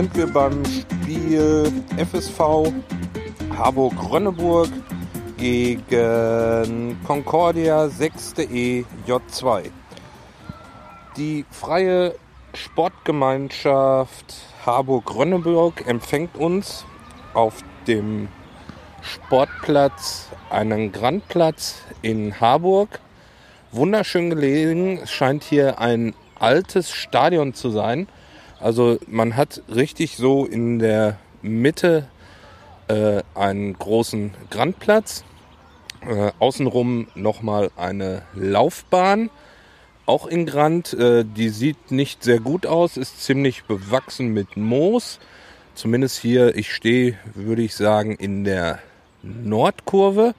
sind wir beim Spiel FSV Harburg-Rönneburg gegen Concordia 6e J2. Die freie Sportgemeinschaft Harburg-Rönneburg empfängt uns auf dem Sportplatz, einen Grandplatz in Harburg. Wunderschön gelegen. Es scheint hier ein altes Stadion zu sein. Also man hat richtig so in der Mitte äh, einen großen Grandplatz. Äh, außenrum nochmal eine Laufbahn. Auch in Grand. Äh, die sieht nicht sehr gut aus, ist ziemlich bewachsen mit Moos. Zumindest hier, ich stehe, würde ich sagen, in der Nordkurve.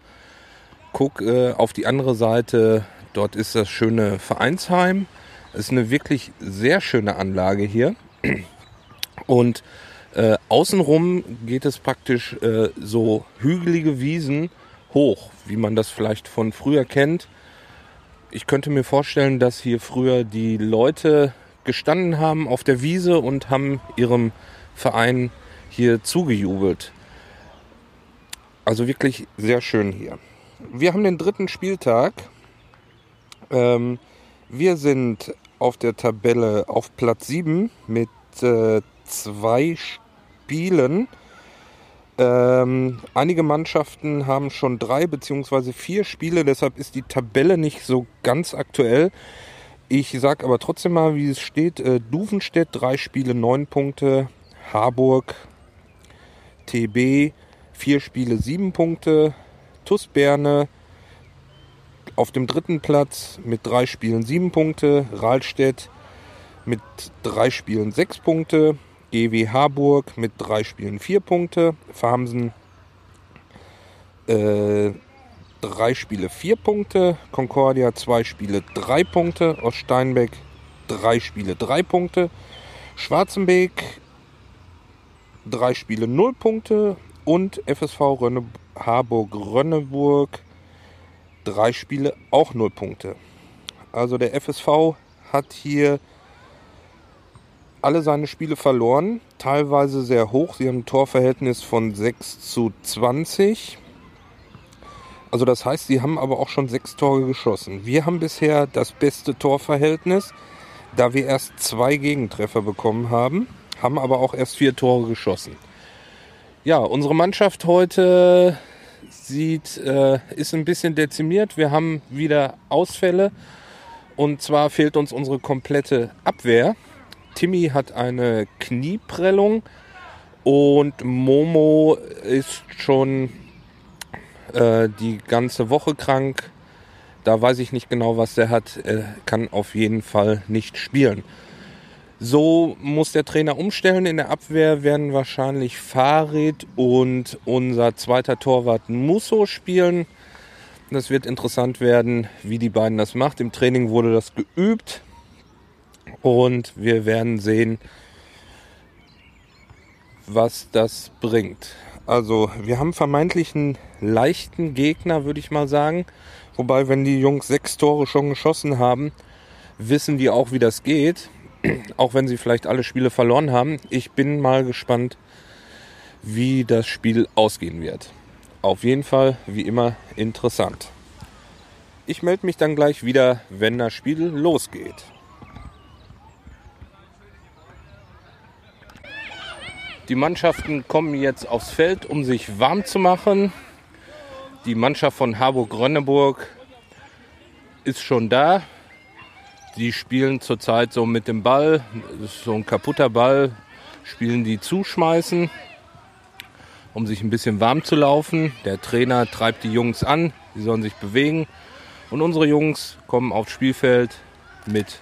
Guck äh, auf die andere Seite, dort ist das schöne Vereinsheim. Es ist eine wirklich sehr schöne Anlage hier. Und äh, außenrum geht es praktisch äh, so hügelige Wiesen hoch, wie man das vielleicht von früher kennt. Ich könnte mir vorstellen, dass hier früher die Leute gestanden haben auf der Wiese und haben ihrem Verein hier zugejubelt. Also wirklich sehr schön hier. Wir haben den dritten Spieltag. Ähm, wir sind auf der Tabelle auf Platz 7 mit äh, zwei Spielen. Ähm, einige Mannschaften haben schon drei beziehungsweise vier Spiele, deshalb ist die Tabelle nicht so ganz aktuell. Ich sage aber trotzdem mal, wie es steht. Äh, Duvenstedt drei Spiele, neun Punkte. Harburg, TB vier Spiele, sieben Punkte. TuS Berne auf dem dritten Platz mit drei Spielen, sieben Punkte. Rahlstedt mit drei Spielen, sechs Punkte. GW Harburg mit drei Spielen, vier Punkte. Farmsen äh, drei Spiele, vier Punkte. Concordia zwei Spiele, drei Punkte. Oststeinbeck drei Spiele, drei Punkte. Schwarzenbeek drei Spiele, null Punkte. Und FSV Rönne, Harburg-Rönneburg drei Spiele, auch null Punkte. Also der FSV hat hier alle seine Spiele verloren, teilweise sehr hoch. Sie haben ein Torverhältnis von 6 zu 20. Also das heißt, sie haben aber auch schon sechs Tore geschossen. Wir haben bisher das beste Torverhältnis, da wir erst zwei Gegentreffer bekommen haben, haben aber auch erst vier Tore geschossen. Ja, unsere Mannschaft heute sieht, äh, ist ein bisschen dezimiert. Wir haben wieder Ausfälle und zwar fehlt uns unsere komplette Abwehr. Timmy hat eine Knieprellung und Momo ist schon äh, die ganze Woche krank. Da weiß ich nicht genau, was der hat. Er kann auf jeden Fall nicht spielen. So muss der Trainer umstellen. In der Abwehr werden wahrscheinlich Farid und unser zweiter Torwart Musso spielen. Das wird interessant werden, wie die beiden das macht. Im Training wurde das geübt. Und wir werden sehen, was das bringt. Also, wir haben vermeintlich einen leichten Gegner, würde ich mal sagen. Wobei, wenn die Jungs sechs Tore schon geschossen haben, wissen die auch, wie das geht. Auch wenn sie vielleicht alle Spiele verloren haben. Ich bin mal gespannt, wie das Spiel ausgehen wird. Auf jeden Fall, wie immer, interessant. Ich melde mich dann gleich wieder, wenn das Spiel losgeht. Die Mannschaften kommen jetzt aufs Feld, um sich warm zu machen. Die Mannschaft von Harburg-Rönneburg ist schon da. Die spielen zurzeit so mit dem Ball, so ein kaputter Ball, spielen die zuschmeißen, um sich ein bisschen warm zu laufen. Der Trainer treibt die Jungs an, sie sollen sich bewegen. Und unsere Jungs kommen aufs Spielfeld mit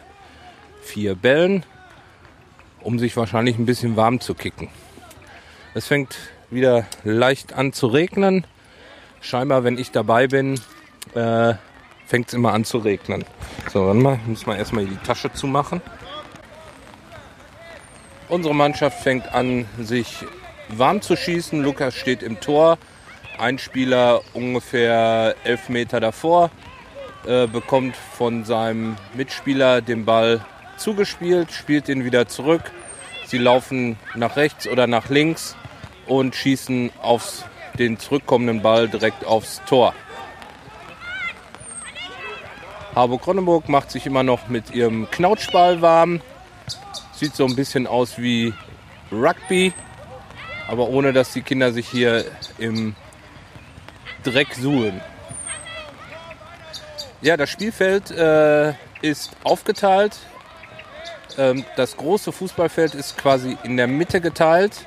vier Bällen, um sich wahrscheinlich ein bisschen warm zu kicken. Es fängt wieder leicht an zu regnen. Scheinbar, wenn ich dabei bin, äh, fängt es immer an zu regnen. So, dann mal, muss man erstmal die Tasche zumachen. Unsere Mannschaft fängt an, sich warm zu schießen. Lukas steht im Tor. Ein Spieler ungefähr elf Meter davor äh, bekommt von seinem Mitspieler den Ball zugespielt, spielt ihn wieder zurück. Sie laufen nach rechts oder nach links und schießen auf den zurückkommenden Ball direkt aufs Tor. Harburg-Ronneburg macht sich immer noch mit ihrem Knautschball warm. Sieht so ein bisschen aus wie Rugby, aber ohne dass die Kinder sich hier im Dreck suhlen. Ja, das Spielfeld äh, ist aufgeteilt. Ähm, das große Fußballfeld ist quasi in der Mitte geteilt,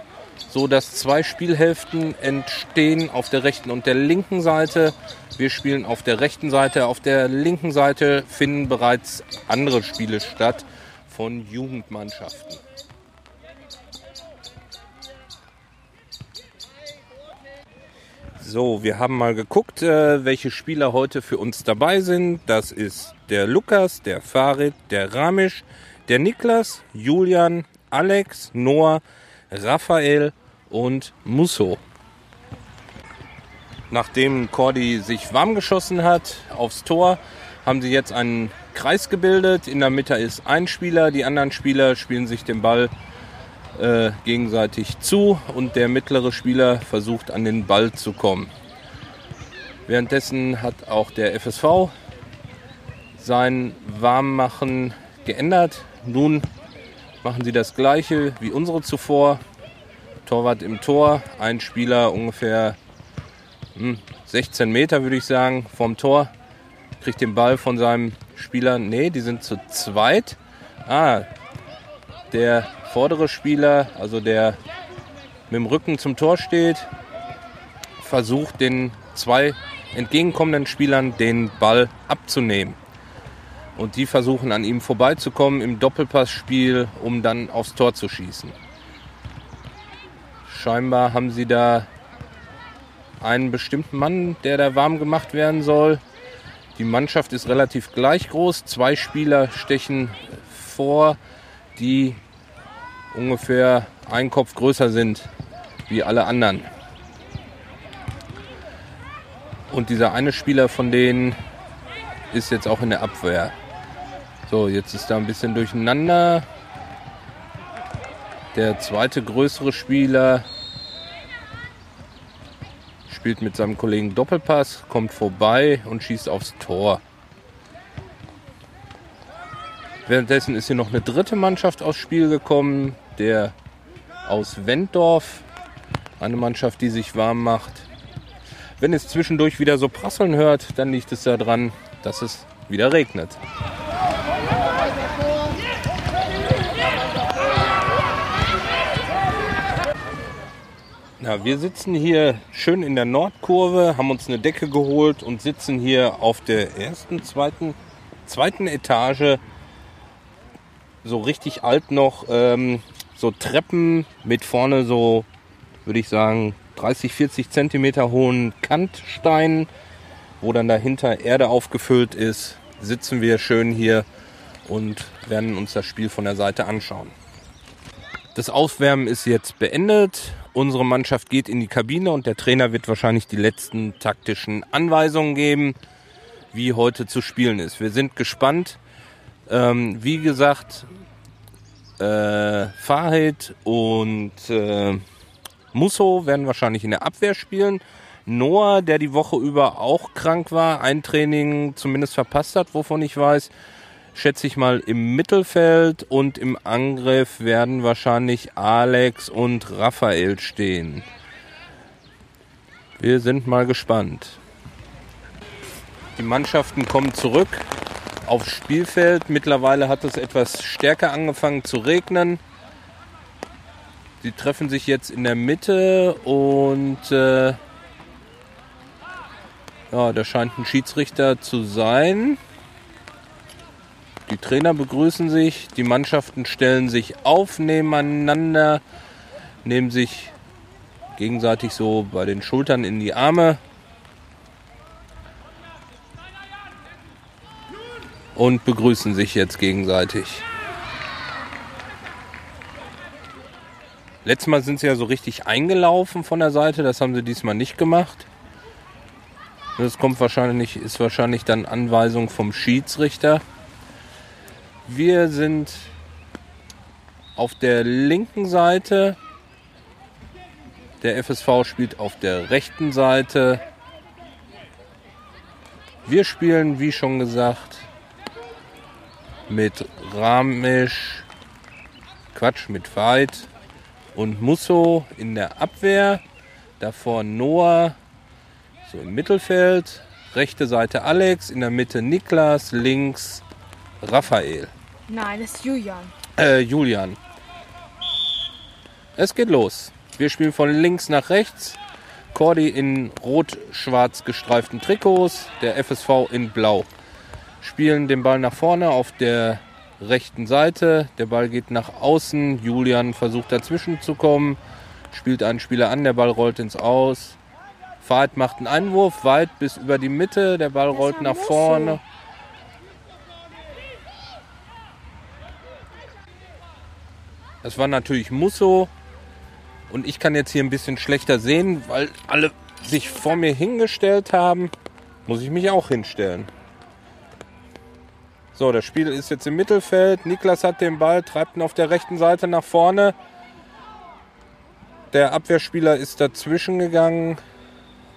so dass zwei Spielhälften entstehen auf der rechten und der linken Seite. Wir spielen auf der rechten Seite. Auf der linken Seite finden bereits andere Spiele statt von Jugendmannschaften. So, wir haben mal geguckt, äh, welche Spieler heute für uns dabei sind. Das ist der Lukas, der Farid, der Ramisch, der Niklas, Julian, Alex, Noah, Raphael und Musso. Nachdem Cordy sich warm geschossen hat aufs Tor, haben sie jetzt einen Kreis gebildet. In der Mitte ist ein Spieler, die anderen Spieler spielen sich den Ball äh, gegenseitig zu und der mittlere Spieler versucht an den Ball zu kommen. Währenddessen hat auch der FSV sein Warmmachen geändert. Nun machen sie das gleiche wie unsere zuvor. Torwart im Tor, ein Spieler ungefähr hm, 16 Meter würde ich sagen vom Tor, kriegt den Ball von seinem Spieler. Ne, die sind zu zweit. Ah, der vordere Spieler, also der mit dem Rücken zum Tor steht, versucht den zwei entgegenkommenden Spielern den Ball abzunehmen. Und die versuchen an ihm vorbeizukommen im Doppelpassspiel, um dann aufs Tor zu schießen. Scheinbar haben sie da einen bestimmten Mann, der da warm gemacht werden soll. Die Mannschaft ist relativ gleich groß. Zwei Spieler stechen vor, die ungefähr einen Kopf größer sind wie alle anderen. Und dieser eine Spieler von denen ist jetzt auch in der Abwehr. So, jetzt ist da ein bisschen durcheinander. Der zweite größere Spieler spielt mit seinem Kollegen Doppelpass, kommt vorbei und schießt aufs Tor. Währenddessen ist hier noch eine dritte Mannschaft aufs Spiel gekommen der aus Wenddorf. Eine Mannschaft, die sich warm macht. Wenn es zwischendurch wieder so prasseln hört, dann liegt es daran, dass es wieder regnet. Na, wir sitzen hier schön in der Nordkurve, haben uns eine Decke geholt und sitzen hier auf der ersten, zweiten, zweiten Etage. So richtig alt noch. Ähm, so Treppen mit vorne so, würde ich sagen, 30, 40 Zentimeter hohen Kantsteinen, wo dann dahinter Erde aufgefüllt ist, sitzen wir schön hier und werden uns das Spiel von der Seite anschauen. Das Aufwärmen ist jetzt beendet. Unsere Mannschaft geht in die Kabine und der Trainer wird wahrscheinlich die letzten taktischen Anweisungen geben, wie heute zu spielen ist. Wir sind gespannt. Ähm, wie gesagt, äh, Fahid und äh, Musso werden wahrscheinlich in der Abwehr spielen. Noah, der die Woche über auch krank war, ein Training zumindest verpasst hat, wovon ich weiß, schätze ich mal im Mittelfeld und im Angriff werden wahrscheinlich Alex und Raphael stehen. Wir sind mal gespannt. Die Mannschaften kommen zurück aufs Spielfeld. Mittlerweile hat es etwas stärker angefangen zu regnen. Sie treffen sich jetzt in der Mitte und äh, ja, da scheint ein Schiedsrichter zu sein. Die Trainer begrüßen sich, die Mannschaften stellen sich auf nebeneinander, nehmen sich gegenseitig so bei den Schultern in die Arme und begrüßen sich jetzt gegenseitig. Letztes Mal sind sie ja so richtig eingelaufen von der Seite. Das haben sie diesmal nicht gemacht. Das kommt wahrscheinlich, ist wahrscheinlich dann Anweisung vom Schiedsrichter. Wir sind auf der linken Seite. Der FSV spielt auf der rechten Seite. Wir spielen, wie schon gesagt, mit Ramisch, Quatsch, mit Veit und Musso in der Abwehr. Davor Noah, so im Mittelfeld. Rechte Seite Alex, in der Mitte Niklas, links Raphael. Nein, das ist Julian. Äh, Julian. Es geht los. Wir spielen von links nach rechts. Cordy in rot-schwarz gestreiften Trikots, der FSV in blau. Spielen den Ball nach vorne auf der rechten Seite. Der Ball geht nach außen. Julian versucht dazwischen zu kommen, spielt einen Spieler an, der Ball rollt ins Aus. Fahrt macht einen Einwurf weit bis über die Mitte. Der Ball rollt nach vorne. Das war natürlich Musso. Und ich kann jetzt hier ein bisschen schlechter sehen, weil alle sich vor mir hingestellt haben. Muss ich mich auch hinstellen. So, das Spiel ist jetzt im Mittelfeld. Niklas hat den Ball, treibt ihn auf der rechten Seite nach vorne. Der Abwehrspieler ist dazwischen gegangen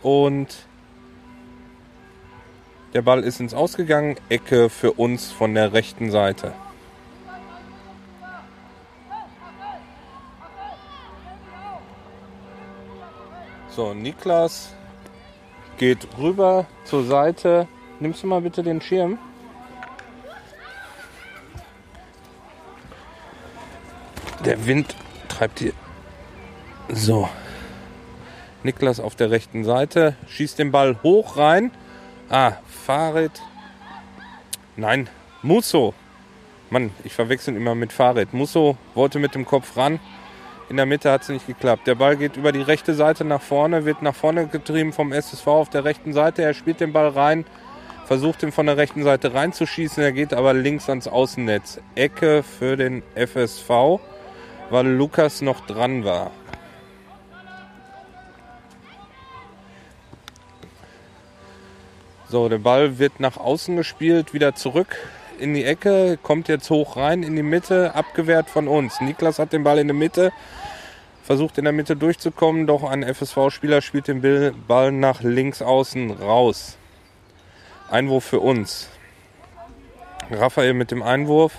und der Ball ist ins Ausgegangen. Ecke für uns von der rechten Seite. So, Niklas geht rüber zur Seite. Nimmst du mal bitte den Schirm? Der Wind treibt hier. So. Niklas auf der rechten Seite schießt den Ball hoch rein. Ah, Farid. Nein, Musso. Mann, ich verwechsel immer mit Farid. Musso wollte mit dem Kopf ran. In der Mitte hat es nicht geklappt. Der Ball geht über die rechte Seite nach vorne, wird nach vorne getrieben vom SSV auf der rechten Seite. Er spielt den Ball rein, versucht ihn von der rechten Seite reinzuschießen. Er geht aber links ans Außennetz. Ecke für den FSV, weil Lukas noch dran war. So, der Ball wird nach außen gespielt, wieder zurück in die Ecke, kommt jetzt hoch rein in die Mitte, abgewehrt von uns. Niklas hat den Ball in der Mitte, versucht in der Mitte durchzukommen, doch ein FSV-Spieler spielt den Ball nach links außen raus. Einwurf für uns. Raphael mit dem Einwurf.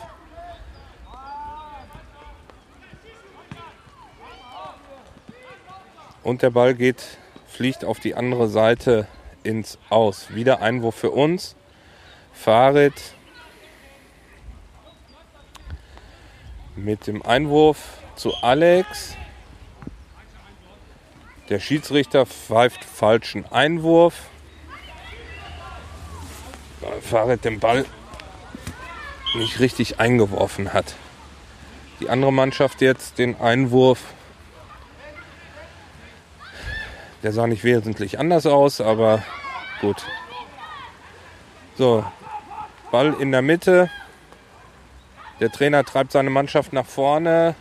Und der Ball geht, fliegt auf die andere Seite ins Aus. Wieder Einwurf für uns. Farid mit dem Einwurf zu Alex. Der Schiedsrichter pfeift falschen Einwurf. Weil Farid den Ball nicht richtig eingeworfen hat. Die andere Mannschaft jetzt den Einwurf. Der sah nicht wesentlich anders aus, aber gut. So, Ball in der Mitte. Der Trainer treibt seine Mannschaft nach vorne.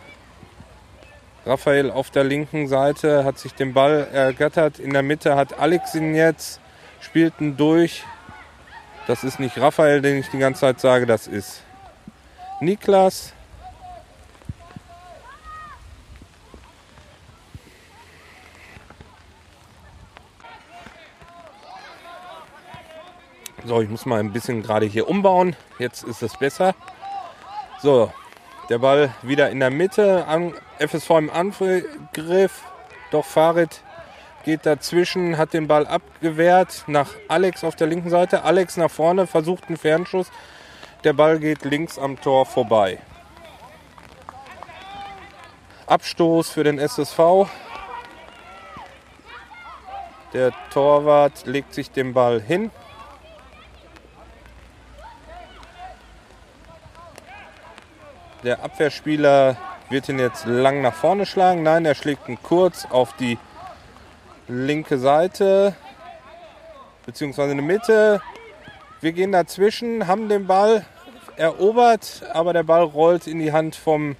Raphael auf der linken Seite hat sich den Ball ergattert. In der Mitte hat Alex ihn jetzt, spielt ihn durch. Das ist nicht Raphael, den ich die ganze Zeit sage, das ist Niklas. So, ich muss mal ein bisschen gerade hier umbauen. Jetzt ist es besser. So, der Ball wieder in der Mitte. FSV im Angriff. Doch Farid geht dazwischen, hat den Ball abgewehrt nach Alex auf der linken Seite. Alex nach vorne, versucht einen Fernschuss. Der Ball geht links am Tor vorbei. Abstoß für den SSV. Der Torwart legt sich den Ball hin. Der Abwehrspieler wird ihn jetzt lang nach vorne schlagen. Nein, er schlägt ihn kurz auf die linke Seite, beziehungsweise in die Mitte. Wir gehen dazwischen, haben den Ball erobert, aber der Ball rollt in die Hand vom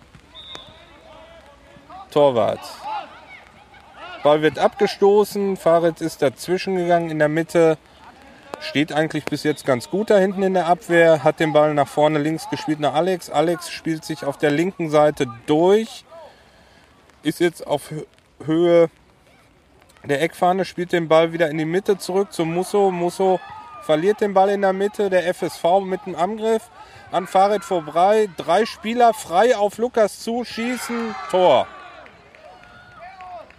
Torwart. Ball wird abgestoßen, Farid ist dazwischen gegangen in der Mitte. Steht eigentlich bis jetzt ganz gut da hinten in der Abwehr, hat den Ball nach vorne links gespielt nach Alex. Alex spielt sich auf der linken Seite durch, ist jetzt auf Höhe der Eckfahne, spielt den Ball wieder in die Mitte zurück zu Musso. Musso verliert den Ball in der Mitte, der FSV mit dem Angriff an Farid vorbei. Drei Spieler frei auf Lukas zu, schießen, Tor.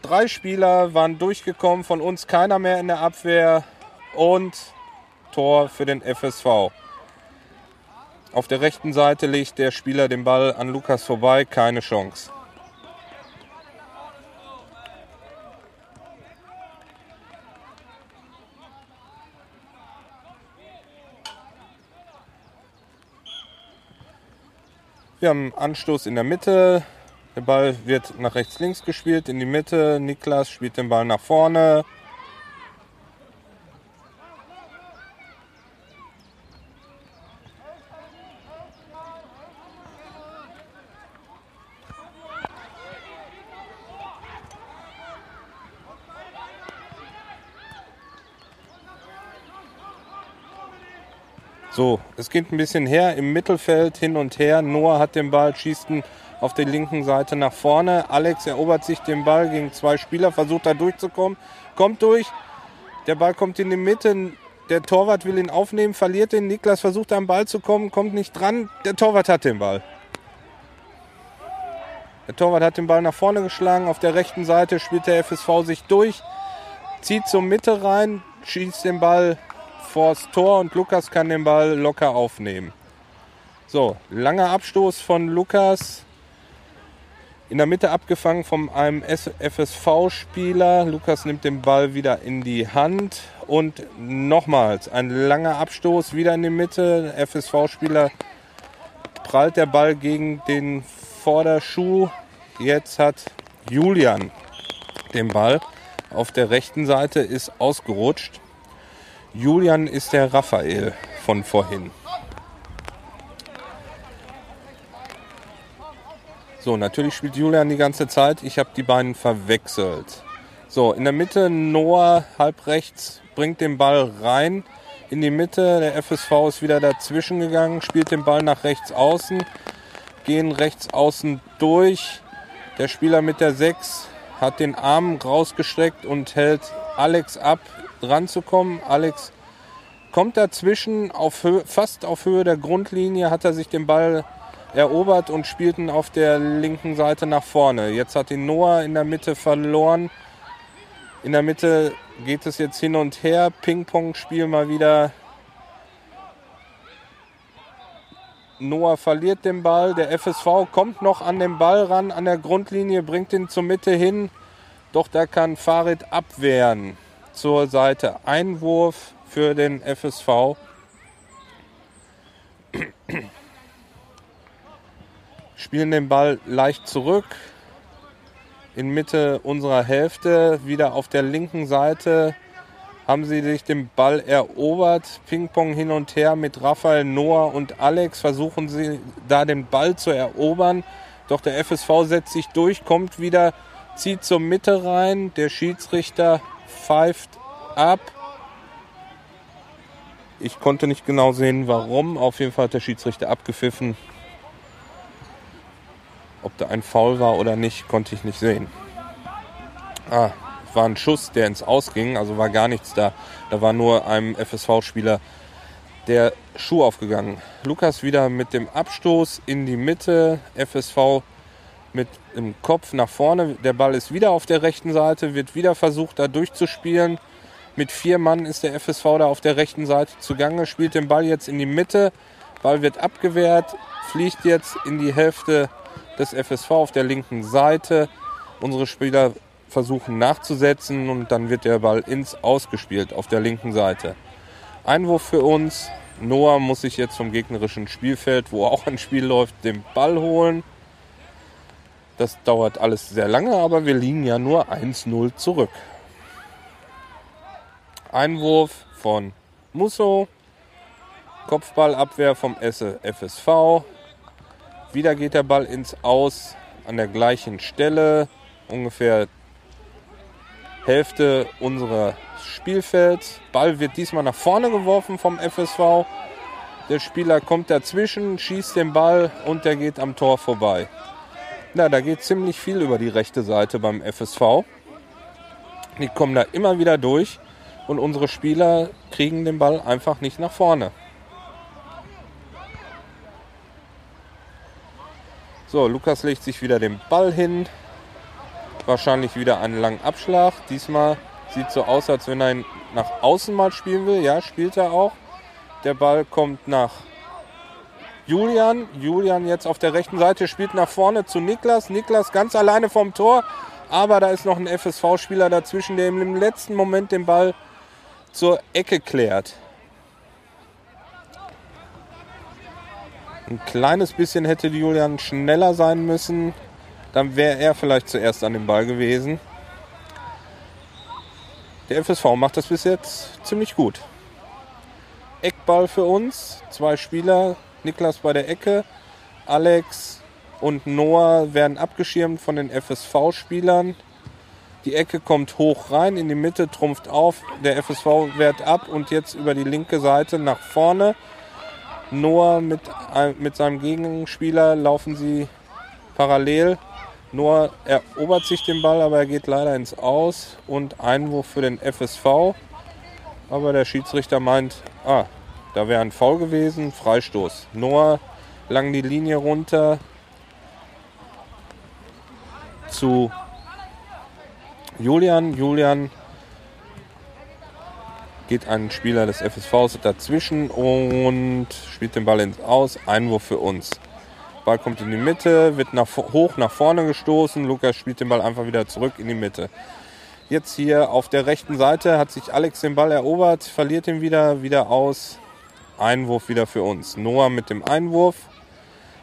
Drei Spieler waren durchgekommen, von uns keiner mehr in der Abwehr und Tor für den FSV. Auf der rechten Seite legt der Spieler den Ball an Lukas vorbei, keine Chance. Wir haben Anstoß in der Mitte. Der Ball wird nach rechts links gespielt in die Mitte. Niklas spielt den Ball nach vorne. So, es geht ein bisschen her im Mittelfeld hin und her. Noah hat den Ball, schießt ihn auf der linken Seite nach vorne. Alex erobert sich den Ball gegen zwei Spieler, versucht da durchzukommen, kommt durch. Der Ball kommt in die Mitte. Der Torwart will ihn aufnehmen, verliert ihn. Niklas versucht am Ball zu kommen, kommt nicht dran. Der Torwart hat den Ball. Der Torwart hat den Ball nach vorne geschlagen. Auf der rechten Seite spielt der FSV sich durch, zieht zur Mitte rein, schießt den Ball vors Tor und Lukas kann den Ball locker aufnehmen. So, langer Abstoß von Lukas. In der Mitte abgefangen von einem FSV-Spieler. Lukas nimmt den Ball wieder in die Hand. Und nochmals ein langer Abstoß wieder in die Mitte. FSV-Spieler prallt der Ball gegen den Vorderschuh. Jetzt hat Julian den Ball. Auf der rechten Seite ist ausgerutscht. Julian ist der Raphael von vorhin. So, natürlich spielt Julian die ganze Zeit. Ich habe die beiden verwechselt. So, in der Mitte Noah halb rechts bringt den Ball rein in die Mitte. Der FSV ist wieder dazwischen gegangen, spielt den Ball nach rechts außen, gehen rechts außen durch. Der Spieler mit der 6 hat den Arm rausgestreckt und hält Alex ab ranzukommen. Alex kommt dazwischen, auf Höhe, fast auf Höhe der Grundlinie hat er sich den Ball erobert und spielt ihn auf der linken Seite nach vorne. Jetzt hat ihn Noah in der Mitte verloren. In der Mitte geht es jetzt hin und her. Ping-Pong-Spiel mal wieder. Noah verliert den Ball. Der FSV kommt noch an den Ball ran, an der Grundlinie, bringt ihn zur Mitte hin. Doch da kann Farid abwehren zur Seite. Einwurf für den FSV. Spielen den Ball leicht zurück. In Mitte unserer Hälfte, wieder auf der linken Seite, haben sie sich den Ball erobert. Ping-Pong hin und her mit Raphael, Noah und Alex versuchen sie da den Ball zu erobern. Doch der FSV setzt sich durch, kommt wieder, zieht zur Mitte rein. Der Schiedsrichter pfeift ab. Ich konnte nicht genau sehen, warum. Auf jeden Fall hat der Schiedsrichter abgepfiffen. Ob da ein Foul war oder nicht, konnte ich nicht sehen. Ah, war ein Schuss, der ins Ausging, also war gar nichts da. Da war nur einem FSV-Spieler der Schuh aufgegangen. Lukas wieder mit dem Abstoß in die Mitte. FSV mit dem Kopf nach vorne. Der Ball ist wieder auf der rechten Seite, wird wieder versucht, da durchzuspielen. Mit vier Mann ist der FSV da auf der rechten Seite zugange, spielt den Ball jetzt in die Mitte. Ball wird abgewehrt, fliegt jetzt in die Hälfte des FSV auf der linken Seite. Unsere Spieler versuchen nachzusetzen und dann wird der Ball ins Ausgespielt auf der linken Seite. Einwurf für uns. Noah muss sich jetzt vom gegnerischen Spielfeld, wo auch ein Spiel läuft, den Ball holen. Das dauert alles sehr lange, aber wir liegen ja nur 1-0 zurück. Einwurf von Musso. Kopfballabwehr vom FSV. Wieder geht der Ball ins Aus an der gleichen Stelle. ungefähr Hälfte unserer Spielfelds. Ball wird diesmal nach vorne geworfen vom FSV. Der Spieler kommt dazwischen, schießt den Ball und der geht am Tor vorbei. Na, da geht ziemlich viel über die rechte Seite beim FSV. Die kommen da immer wieder durch und unsere Spieler kriegen den Ball einfach nicht nach vorne. So, Lukas legt sich wieder den Ball hin. Wahrscheinlich wieder einen langen Abschlag. Diesmal sieht so aus, als wenn er ihn nach außen mal spielen will. Ja, spielt er auch. Der Ball kommt nach Julian. Julian jetzt auf der rechten Seite spielt nach vorne zu Niklas. Niklas ganz alleine vom Tor. Aber da ist noch ein FSV-Spieler dazwischen, der im letzten Moment den Ball zur Ecke klärt. Ein kleines bisschen hätte Julian schneller sein müssen. Dann wäre er vielleicht zuerst an dem Ball gewesen. Der FSV macht das bis jetzt ziemlich gut. Eckball für uns. Zwei Spieler. Niklas bei der Ecke. Alex und Noah werden abgeschirmt von den FSV-Spielern. Die Ecke kommt hoch rein, in die Mitte trumpft auf. Der FSV wehrt ab und jetzt über die linke Seite nach vorne. Noah mit, mit seinem Gegenspieler laufen sie parallel. Noah erobert sich den Ball, aber er geht leider ins Aus und Einwurf für den FSV. Aber der Schiedsrichter meint, ah, da wäre ein Foul gewesen, Freistoß. Noah lang die Linie runter zu Julian. Julian geht ein Spieler des FSVs dazwischen und spielt den Ball ins Aus. Einwurf für uns. Ball kommt in die Mitte, wird nach, hoch nach vorne gestoßen. Lukas spielt den Ball einfach wieder zurück in die Mitte. Jetzt hier auf der rechten Seite hat sich Alex den Ball erobert, verliert ihn wieder, wieder aus. Einwurf wieder für uns. Noah mit dem Einwurf.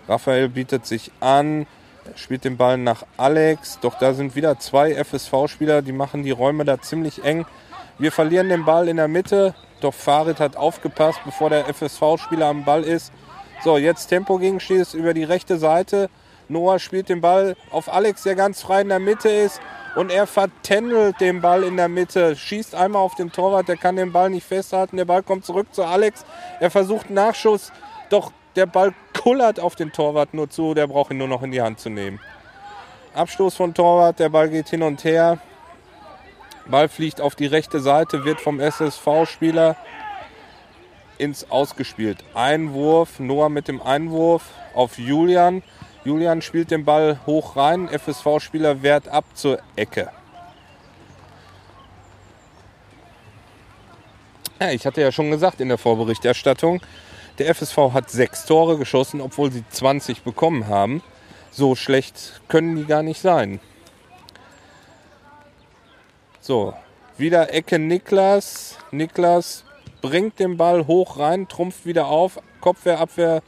Raphael bietet sich an, spielt den Ball nach Alex. Doch da sind wieder zwei FSV-Spieler, die machen die Räume da ziemlich eng. Wir verlieren den Ball in der Mitte, doch Farid hat aufgepasst, bevor der FSV-Spieler am Ball ist. So, jetzt Tempo gegen Schiess über die rechte Seite. Noah spielt den Ball auf Alex, der ganz frei in der Mitte ist. Und er vertändelt den Ball in der Mitte, schießt einmal auf den Torwart, der kann den Ball nicht festhalten. Der Ball kommt zurück zu Alex. Er versucht Nachschuss, doch der Ball kullert auf den Torwart nur zu. Der braucht ihn nur noch in die Hand zu nehmen. Abstoß von Torwart, der Ball geht hin und her. Ball fliegt auf die rechte Seite, wird vom SSV-Spieler ins Ausgespielt. Einwurf, Noah mit dem Einwurf auf Julian. Julian spielt den Ball hoch rein, FSV-Spieler wehrt ab zur Ecke. Ja, ich hatte ja schon gesagt in der Vorberichterstattung, der FSV hat sechs Tore geschossen, obwohl sie 20 bekommen haben. So schlecht können die gar nicht sein. So, wieder Ecke Niklas. Niklas bringt den Ball hoch rein, trumpft wieder auf. Kopfwehrabwehr,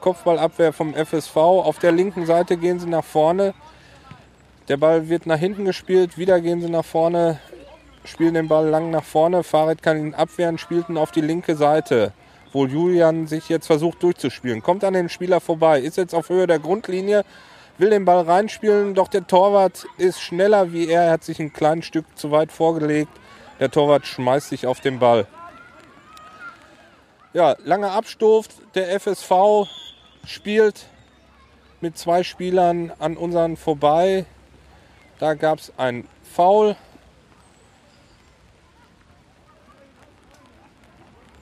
Kopfballabwehr vom FSV. Auf der linken Seite gehen sie nach vorne. Der Ball wird nach hinten gespielt. Wieder gehen sie nach vorne, spielen den Ball lang nach vorne. Farid kann ihn abwehren, spielt ihn auf die linke Seite. Wo Julian sich jetzt versucht durchzuspielen. Kommt an den Spieler vorbei, ist jetzt auf Höhe der Grundlinie, will den Ball reinspielen, doch der Torwart ist schneller wie er. Er hat sich ein kleines Stück zu weit vorgelegt. Der Torwart schmeißt sich auf den Ball. Ja, langer Abstoß. Der FSV spielt mit zwei Spielern an unseren vorbei. Da gab es ein Foul.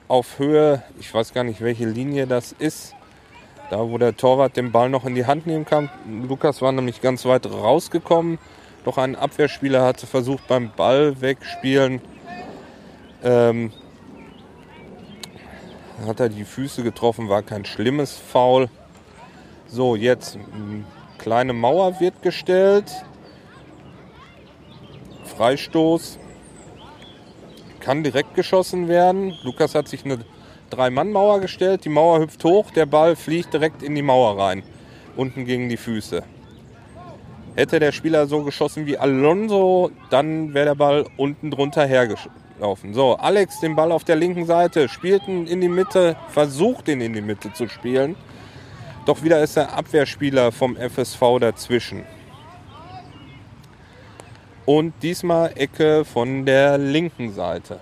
Auf Höhe, ich weiß gar nicht, welche Linie das ist. Da, wo der Torwart den Ball noch in die Hand nehmen kann. Lukas war nämlich ganz weit rausgekommen. Doch ein Abwehrspieler hatte versucht beim Ball wegspielen. Ähm, hat er die Füße getroffen, war kein schlimmes Foul. So, jetzt eine kleine Mauer wird gestellt. Freistoß. Kann direkt geschossen werden. Lukas hat sich eine Drei-Mann-Mauer gestellt. Die Mauer hüpft hoch, der Ball fliegt direkt in die Mauer rein. Unten gegen die Füße. Hätte der Spieler so geschossen wie Alonso, dann wäre der Ball unten drunter hergelaufen. So, Alex den Ball auf der linken Seite, spielt ihn in die Mitte, versucht ihn in die Mitte zu spielen. Doch wieder ist der Abwehrspieler vom FSV dazwischen. Und diesmal Ecke von der linken Seite.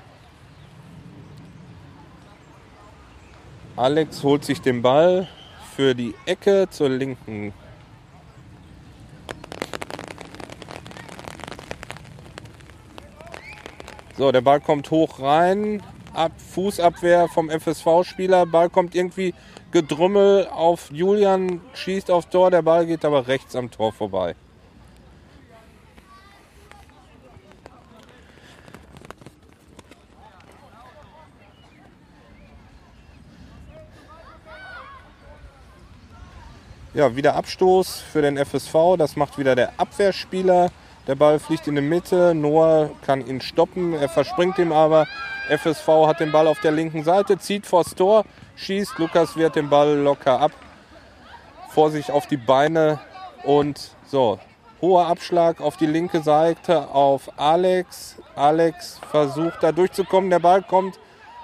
Alex holt sich den Ball für die Ecke zur linken. So, der Ball kommt hoch rein. Ab, Fußabwehr vom FSV-Spieler. Ball kommt irgendwie gedrummel auf Julian, schießt aufs Tor. Der Ball geht aber rechts am Tor vorbei. Ja, wieder Abstoß für den FSV. Das macht wieder der Abwehrspieler. Der Ball fliegt in die Mitte. Noah kann ihn stoppen. Er verspringt ihm aber. FSV hat den Ball auf der linken Seite, zieht vors Tor, schießt. Lukas wehrt den Ball locker ab. Vor sich auf die Beine. Und so, hoher Abschlag auf die linke Seite auf Alex. Alex versucht da durchzukommen. Der Ball kommt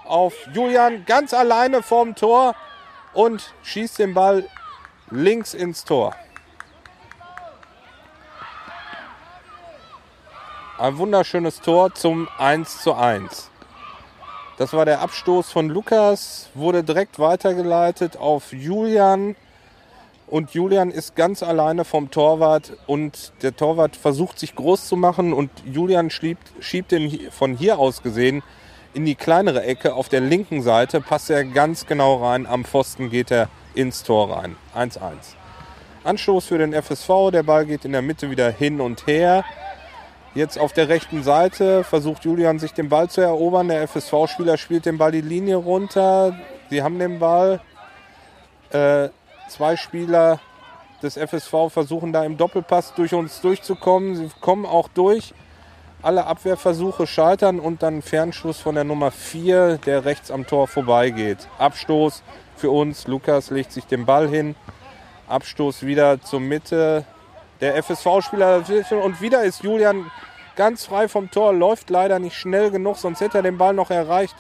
auf Julian ganz alleine vorm Tor und schießt den Ball links ins Tor. Ein wunderschönes Tor zum 1 zu 1. Das war der Abstoß von Lukas, wurde direkt weitergeleitet auf Julian. Und Julian ist ganz alleine vom Torwart und der Torwart versucht sich groß zu machen und Julian schiebt, schiebt ihn von hier aus gesehen in die kleinere Ecke auf der linken Seite, passt er ganz genau rein, am Pfosten geht er ins Tor rein. 1-1. Anstoß für den FSV, der Ball geht in der Mitte wieder hin und her. Jetzt auf der rechten Seite versucht Julian sich den Ball zu erobern. Der FSV-Spieler spielt den Ball die Linie runter. Sie haben den Ball. Äh, zwei Spieler des FSV versuchen da im Doppelpass durch uns durchzukommen. Sie kommen auch durch. Alle Abwehrversuche scheitern und dann Fernschuss von der Nummer 4, der rechts am Tor vorbeigeht. Abstoß für uns. Lukas legt sich den Ball hin. Abstoß wieder zur Mitte. Der FSV-Spieler und wieder ist Julian ganz frei vom Tor, läuft leider nicht schnell genug, sonst hätte er den Ball noch erreicht.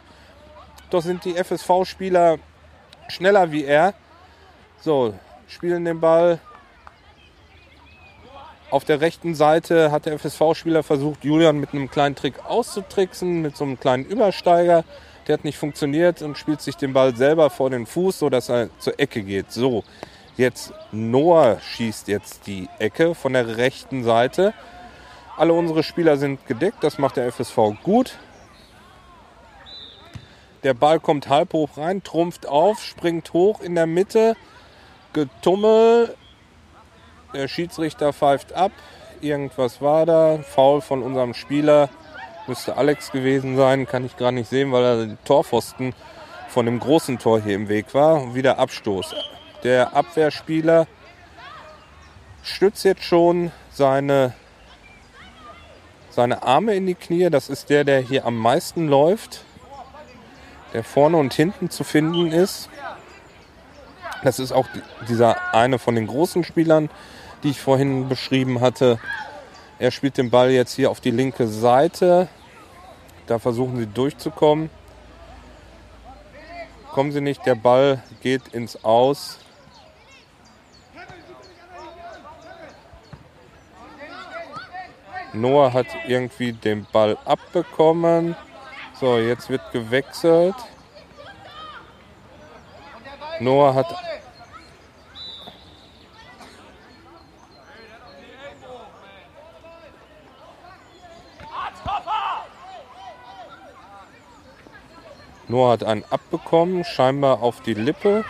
Doch sind die FSV-Spieler schneller wie er. So, spielen den Ball. Auf der rechten Seite hat der FSV-Spieler versucht, Julian mit einem kleinen Trick auszutricksen, mit so einem kleinen Übersteiger. Der hat nicht funktioniert und spielt sich den Ball selber vor den Fuß, sodass er zur Ecke geht. So, jetzt Noah schießt jetzt die Ecke von der rechten Seite. Alle unsere Spieler sind gedeckt, das macht der FSV gut. Der Ball kommt halb hoch rein, trumpft auf, springt hoch in der Mitte. Getummel. Der Schiedsrichter pfeift ab. Irgendwas war da. Foul von unserem Spieler. Müsste Alex gewesen sein, kann ich gar nicht sehen, weil er die Torpfosten von dem großen Tor hier im Weg war. wieder Abstoß. Der Abwehrspieler stützt jetzt schon seine, seine Arme in die Knie. Das ist der, der hier am meisten läuft, der vorne und hinten zu finden ist. Das ist auch dieser eine von den großen Spielern, die ich vorhin beschrieben hatte. Er spielt den Ball jetzt hier auf die linke Seite. Da versuchen sie durchzukommen. Kommen sie nicht, der Ball geht ins Aus. Noah hat irgendwie den Ball abbekommen. So, jetzt wird gewechselt. Noah hat Noah hat einen abbekommen, scheinbar auf die Lippe.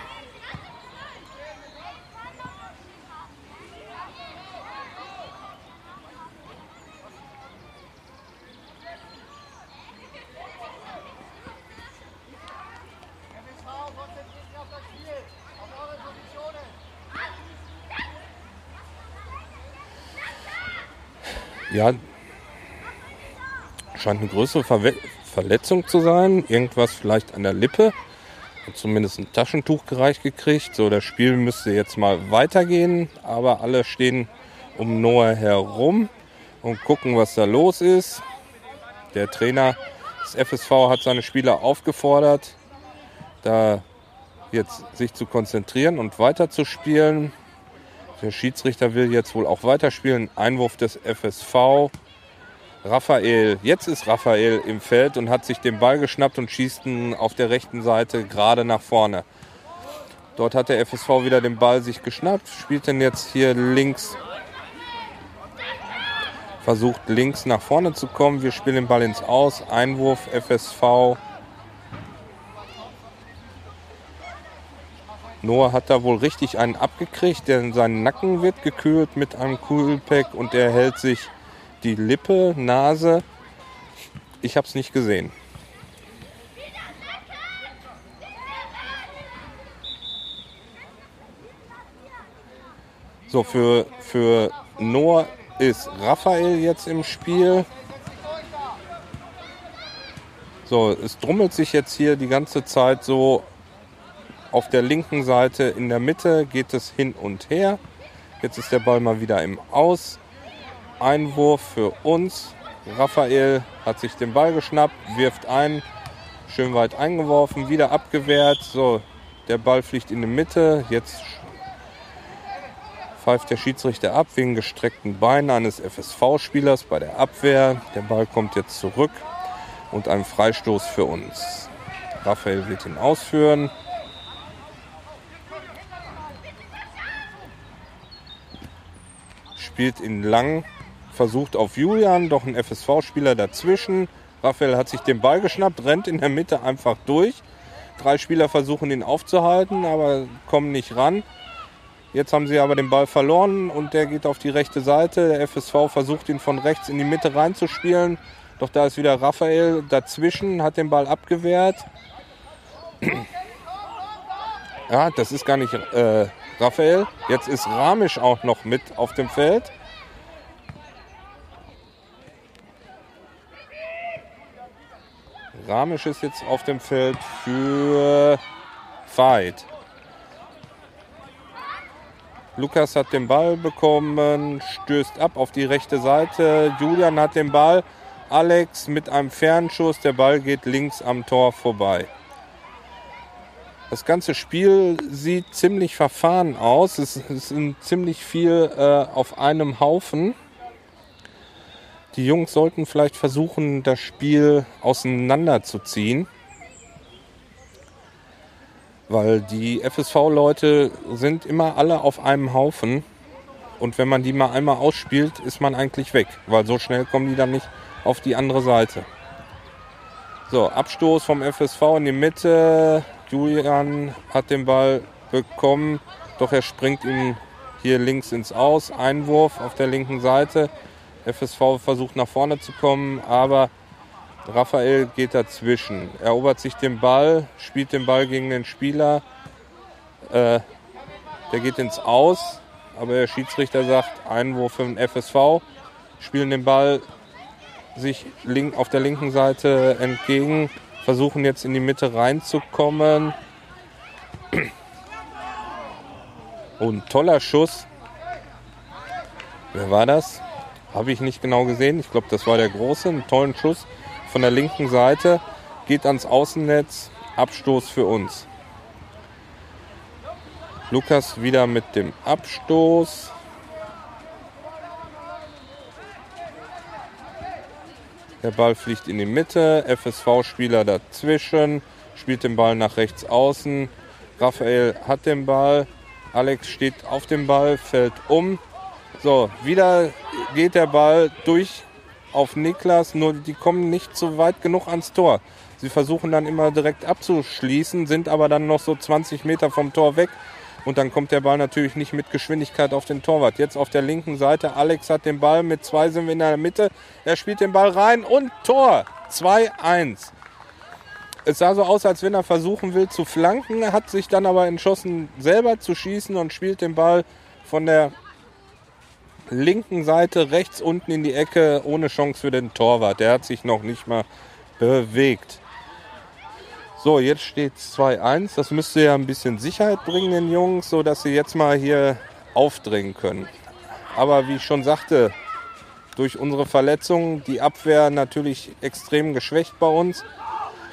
Ja, scheint eine größere Verwe Verletzung zu sein. Irgendwas vielleicht an der Lippe. Hat zumindest ein Taschentuch gereicht gekriegt. So, das Spiel müsste jetzt mal weitergehen. Aber alle stehen um Noah herum und gucken, was da los ist. Der Trainer des FSV hat seine Spieler aufgefordert, da jetzt sich zu konzentrieren und weiterzuspielen. Der Schiedsrichter will jetzt wohl auch weiterspielen. Einwurf des FSV Raphael, jetzt ist Raphael im Feld und hat sich den Ball geschnappt und schießt ihn auf der rechten Seite gerade nach vorne. Dort hat der FSV wieder den Ball sich geschnappt, spielt den jetzt hier links, versucht links nach vorne zu kommen. Wir spielen den Ball ins Aus, Einwurf FSV. Noah hat da wohl richtig einen abgekriegt, denn sein Nacken wird gekühlt mit einem Coolpack und er hält sich die Lippe, Nase. Ich habe es nicht gesehen. So, für, für Noah ist Raphael jetzt im Spiel. So, es drummelt sich jetzt hier die ganze Zeit so auf der linken Seite in der Mitte geht es hin und her. Jetzt ist der Ball mal wieder im Aus. Einwurf für uns. Raphael hat sich den Ball geschnappt, wirft ein, schön weit eingeworfen, wieder abgewehrt. So, der Ball fliegt in die Mitte. Jetzt pfeift der Schiedsrichter ab wegen gestreckten Beinen eines FSV-Spielers bei der Abwehr. Der Ball kommt jetzt zurück und ein Freistoß für uns. Raphael wird ihn ausführen. Spielt ihn lang versucht auf Julian, doch ein FSV-Spieler dazwischen. Raphael hat sich den Ball geschnappt, rennt in der Mitte einfach durch. Drei Spieler versuchen ihn aufzuhalten, aber kommen nicht ran. Jetzt haben sie aber den Ball verloren und der geht auf die rechte Seite. Der FSV versucht ihn von rechts in die Mitte reinzuspielen. Doch da ist wieder Raphael dazwischen, hat den Ball abgewehrt. Ja, das ist gar nicht äh, Raphael. Jetzt ist Ramisch auch noch mit auf dem Feld. Ramisch ist jetzt auf dem Feld für Fight. Lukas hat den Ball bekommen, stößt ab auf die rechte Seite. Julian hat den Ball. Alex mit einem Fernschuss. Der Ball geht links am Tor vorbei. Das ganze Spiel sieht ziemlich verfahren aus. Es ist ziemlich viel äh, auf einem Haufen. Die Jungs sollten vielleicht versuchen, das Spiel auseinanderzuziehen. Weil die FSV-Leute sind immer alle auf einem Haufen. Und wenn man die mal einmal ausspielt, ist man eigentlich weg. Weil so schnell kommen die dann nicht auf die andere Seite. So, Abstoß vom FSV in die Mitte. Julian hat den Ball bekommen, doch er springt ihm hier links ins Aus. Einwurf auf der linken Seite. FSV versucht nach vorne zu kommen, aber Raphael geht dazwischen. Erobert sich den Ball, spielt den Ball gegen den Spieler. Äh, der geht ins Aus, aber der Schiedsrichter sagt Einwurf für den FSV. Spielen den Ball sich auf der linken Seite entgegen, versuchen jetzt in die Mitte reinzukommen. Und toller Schuss. Wer war das? Habe ich nicht genau gesehen. Ich glaube, das war der große. Einen tollen Schuss von der linken Seite. Geht ans Außennetz. Abstoß für uns. Lukas wieder mit dem Abstoß. Der Ball fliegt in die Mitte. FSV-Spieler dazwischen. Spielt den Ball nach rechts außen. Raphael hat den Ball. Alex steht auf dem Ball, fällt um. So, wieder geht der Ball durch auf Niklas, nur die kommen nicht so weit genug ans Tor. Sie versuchen dann immer direkt abzuschließen, sind aber dann noch so 20 Meter vom Tor weg. Und dann kommt der Ball natürlich nicht mit Geschwindigkeit auf den Torwart. Jetzt auf der linken Seite, Alex hat den Ball, mit zwei sind wir in der Mitte. Er spielt den Ball rein und Tor. 2-1. Es sah so aus, als wenn er versuchen will zu flanken, Er hat sich dann aber entschlossen, selber zu schießen und spielt den Ball von der linken Seite rechts unten in die Ecke ohne Chance für den Torwart. Der hat sich noch nicht mal bewegt. So, jetzt steht es 2-1. Das müsste ja ein bisschen Sicherheit bringen den Jungs, sodass sie jetzt mal hier aufdrängen können. Aber wie ich schon sagte, durch unsere Verletzungen die Abwehr natürlich extrem geschwächt bei uns.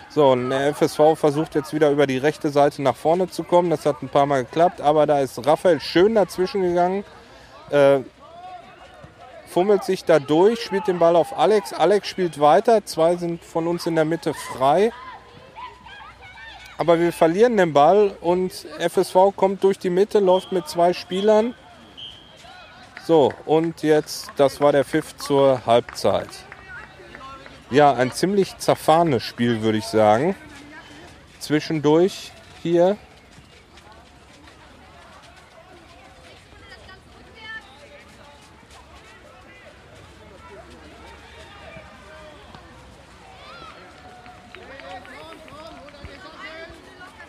So, und der FSV versucht jetzt wieder über die rechte Seite nach vorne zu kommen. Das hat ein paar Mal geklappt, aber da ist Raphael schön dazwischen gegangen. Äh, fummelt sich da durch, spielt den Ball auf Alex. Alex spielt weiter. Zwei sind von uns in der Mitte frei. Aber wir verlieren den Ball und FSV kommt durch die Mitte, läuft mit zwei Spielern. So, und jetzt, das war der Pfiff zur Halbzeit. Ja, ein ziemlich zerfahrenes Spiel, würde ich sagen. Zwischendurch hier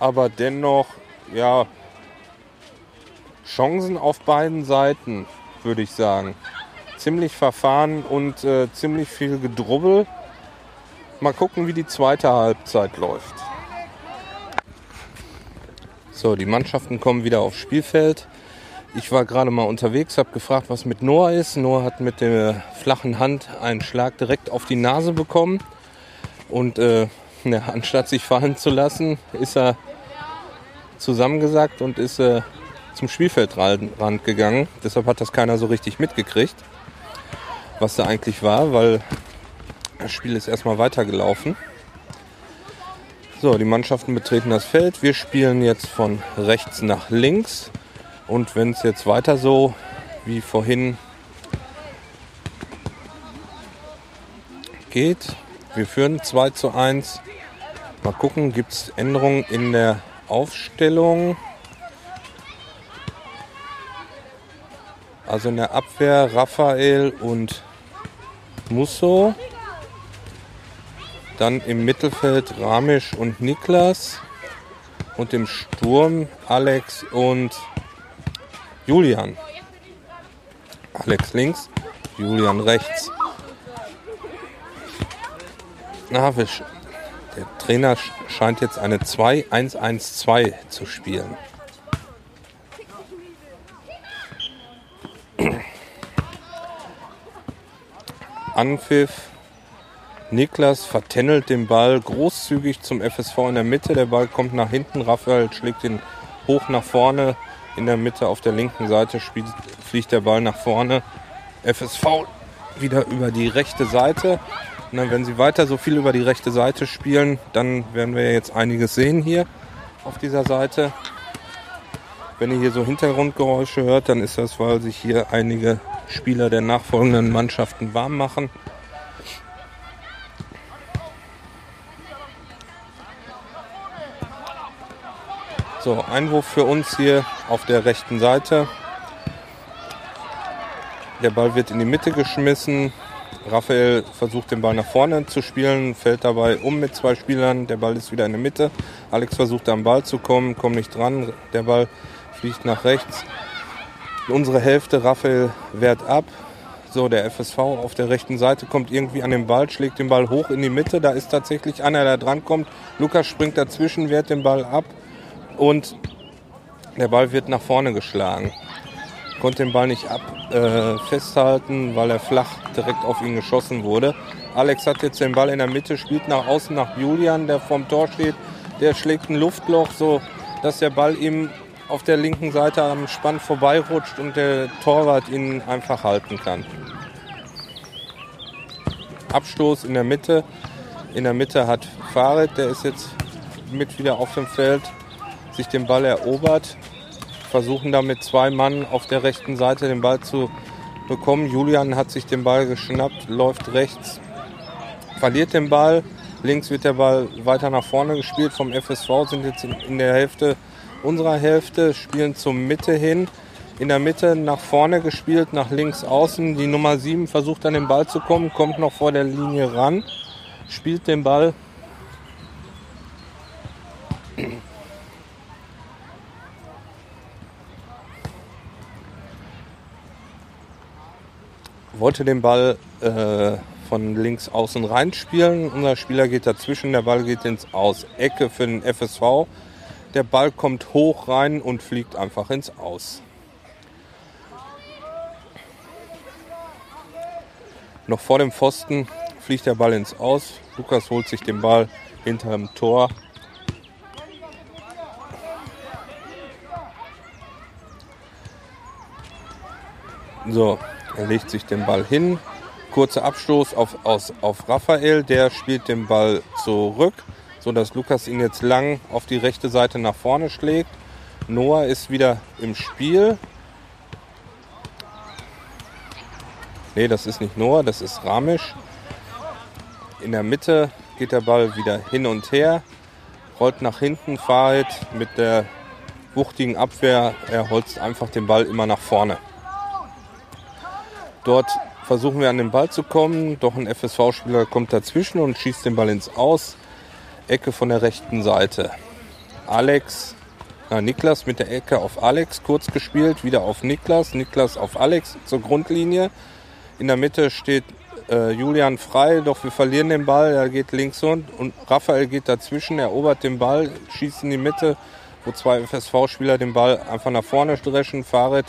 aber dennoch, ja, Chancen auf beiden Seiten, würde ich sagen. Ziemlich verfahren und äh, ziemlich viel Gedrubbel. Mal gucken, wie die zweite Halbzeit läuft. So, die Mannschaften kommen wieder aufs Spielfeld. Ich war gerade mal unterwegs, habe gefragt, was mit Noah ist. Noah hat mit der flachen Hand einen Schlag direkt auf die Nase bekommen. Und äh, ja, anstatt sich fallen zu lassen, ist er zusammengesackt und ist äh, zum Spielfeldrand gegangen. Deshalb hat das keiner so richtig mitgekriegt, was da eigentlich war, weil das Spiel ist erstmal weitergelaufen. So, die Mannschaften betreten das Feld. Wir spielen jetzt von rechts nach links. Und wenn es jetzt weiter so wie vorhin geht, wir führen 2 zu 1. Mal gucken, gibt es Änderungen in der Aufstellung. Also in der Abwehr Raphael und Musso. Dann im Mittelfeld Ramisch und Niklas. Und im Sturm Alex und Julian. Alex links, Julian rechts. Na, der Trainer scheint jetzt eine 2-1-1-2 zu spielen. Anpfiff. Niklas vertändelt den Ball großzügig zum FSV in der Mitte. Der Ball kommt nach hinten. Raphael schlägt ihn hoch nach vorne. In der Mitte auf der linken Seite fliegt der Ball nach vorne. FSV wieder über die rechte Seite. Na, wenn sie weiter so viel über die rechte Seite spielen, dann werden wir jetzt einiges sehen hier auf dieser Seite. Wenn ihr hier so Hintergrundgeräusche hört, dann ist das, weil sich hier einige Spieler der nachfolgenden Mannschaften warm machen. So, Einwurf für uns hier auf der rechten Seite. Der Ball wird in die Mitte geschmissen. Raphael versucht den Ball nach vorne zu spielen, fällt dabei um mit zwei Spielern. Der Ball ist wieder in der Mitte. Alex versucht am Ball zu kommen, kommt nicht dran. Der Ball fliegt nach rechts. Unsere Hälfte, Raphael wehrt ab. So, der FSV auf der rechten Seite kommt irgendwie an den Ball, schlägt den Ball hoch in die Mitte. Da ist tatsächlich einer, der drankommt. Lukas springt dazwischen, wehrt den Ball ab und der Ball wird nach vorne geschlagen konnte den Ball nicht ab, äh, festhalten, weil er flach direkt auf ihn geschossen wurde. Alex hat jetzt den Ball in der Mitte, spielt nach außen nach Julian, der vorm Tor steht. Der schlägt ein Luftloch, so dass der Ball ihm auf der linken Seite am Spann vorbeirutscht und der Torwart ihn einfach halten kann. Abstoß in der Mitte. In der Mitte hat Farid, der ist jetzt mit wieder auf dem Feld, sich den Ball erobert versuchen da mit zwei Mann auf der rechten Seite den Ball zu bekommen. Julian hat sich den Ball geschnappt, läuft rechts, verliert den Ball. Links wird der Ball weiter nach vorne gespielt vom FSV, sind jetzt in der Hälfte unserer Hälfte, spielen zur Mitte hin. In der Mitte nach vorne gespielt, nach links außen. Die Nummer 7 versucht an den Ball zu kommen, kommt noch vor der Linie ran, spielt den Ball wollte den Ball äh, von links außen reinspielen. Unser Spieler geht dazwischen, der Ball geht ins Aus. Ecke für den FSV. Der Ball kommt hoch rein und fliegt einfach ins Aus. Noch vor dem Pfosten fliegt der Ball ins Aus. Lukas holt sich den Ball hinter dem Tor. So, Er legt sich den Ball hin. Kurzer Abstoß auf, aus, auf Raphael. Der spielt den Ball zurück, sodass Lukas ihn jetzt lang auf die rechte Seite nach vorne schlägt. Noah ist wieder im Spiel. Ne, das ist nicht Noah, das ist Ramisch. In der Mitte geht der Ball wieder hin und her, rollt nach hinten, Farid mit der wuchtigen Abwehr, er holzt einfach den Ball immer nach vorne. Dort versuchen wir an den Ball zu kommen, doch ein FSV-Spieler kommt dazwischen und schießt den Ball ins Aus. Ecke von der rechten Seite. Alex, na, Niklas mit der Ecke auf Alex kurz gespielt, wieder auf Niklas, Niklas auf Alex zur Grundlinie. In der Mitte steht äh, Julian frei, doch wir verlieren den Ball. Er geht links und, und Raphael geht dazwischen, erobert den Ball, schießt in die Mitte, wo zwei FSV-Spieler den Ball einfach nach vorne dreschen. Fahrrad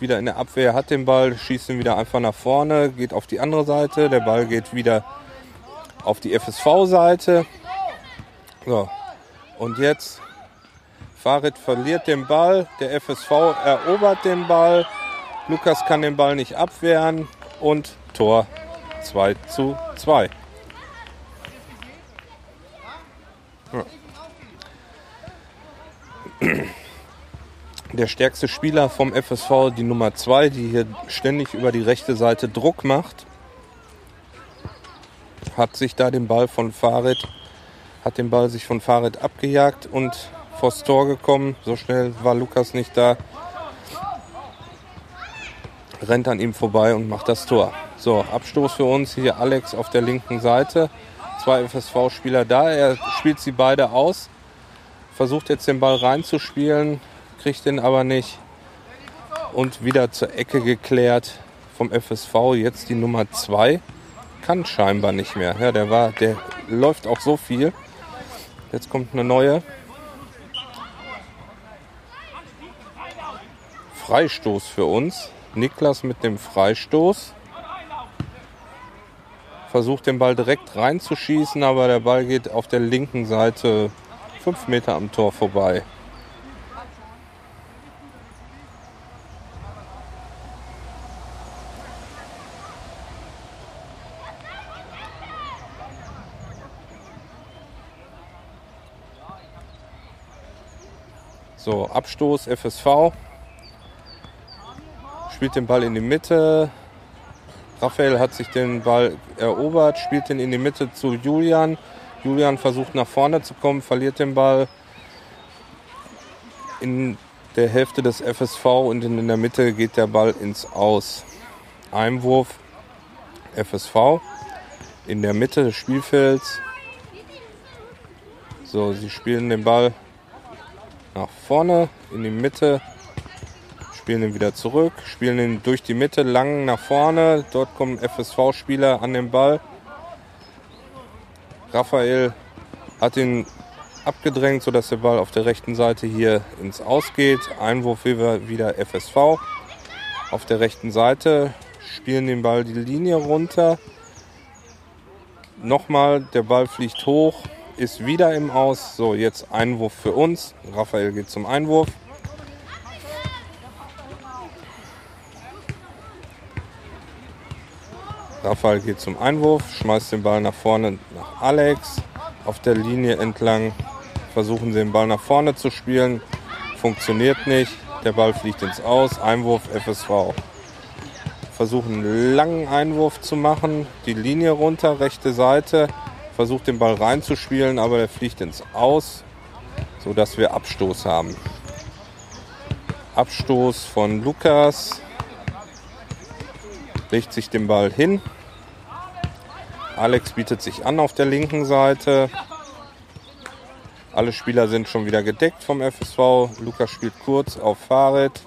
wieder in der Abwehr, hat den Ball, schießt ihn wieder einfach nach vorne, geht auf die andere Seite. Der Ball geht wieder auf die FSV-Seite. So, und jetzt Farid verliert den Ball, der FSV erobert den Ball. Lukas kann den Ball nicht abwehren und Tor 2 zu 2. Ja. Der stärkste Spieler vom FSV, die Nummer 2, die hier ständig über die rechte Seite Druck macht, hat sich da den Ball von Farid, hat den Ball sich von Farid abgejagt und vors Tor gekommen. So schnell war Lukas nicht da rennt an ihm vorbei und macht das Tor. So, Abstoß für uns. Hier Alex auf der linken Seite. Zwei FSV-Spieler da. Er spielt sie beide aus. Versucht jetzt den Ball reinzuspielen, kriegt den aber nicht. Und wieder zur Ecke geklärt vom FSV. Jetzt die Nummer 2. Kann scheinbar nicht mehr. Ja, der war, der läuft auch so viel. Jetzt kommt eine neue. Freistoß für uns. Niklas mit dem Freistoß. Versucht den Ball direkt reinzuschießen, aber der Ball geht auf der linken Seite fünf Meter am Tor vorbei. So, Abstoß FSV spielt den Ball in die Mitte. Raphael hat sich den Ball erobert, spielt den in die Mitte zu Julian. Julian versucht nach vorne zu kommen, verliert den Ball in der Hälfte des FSV und in der Mitte geht der Ball ins Aus. Einwurf FSV in der Mitte des Spielfelds. So, sie spielen den Ball nach vorne in die Mitte spielen ihn wieder zurück, spielen ihn durch die Mitte lang nach vorne. Dort kommen FSV-Spieler an den Ball. Raphael hat ihn abgedrängt, sodass der Ball auf der rechten Seite hier ins Ausgeht. Einwurf wieder FSV. Auf der rechten Seite spielen den Ball die Linie runter. Nochmal, der Ball fliegt hoch, ist wieder im Aus. So, jetzt Einwurf für uns. Raphael geht zum Einwurf. Rafael geht zum Einwurf, schmeißt den Ball nach vorne nach Alex. Auf der Linie entlang versuchen sie den Ball nach vorne zu spielen. Funktioniert nicht. Der Ball fliegt ins Aus. Einwurf FSV. Versuchen einen langen Einwurf zu machen. Die Linie runter, rechte Seite. Versucht den Ball reinzuspielen, aber der fliegt ins Aus, sodass wir Abstoß haben. Abstoß von Lukas legt sich den Ball hin. Alex bietet sich an auf der linken Seite. Alle Spieler sind schon wieder gedeckt vom FSV. Lukas spielt kurz auf Fahrrad.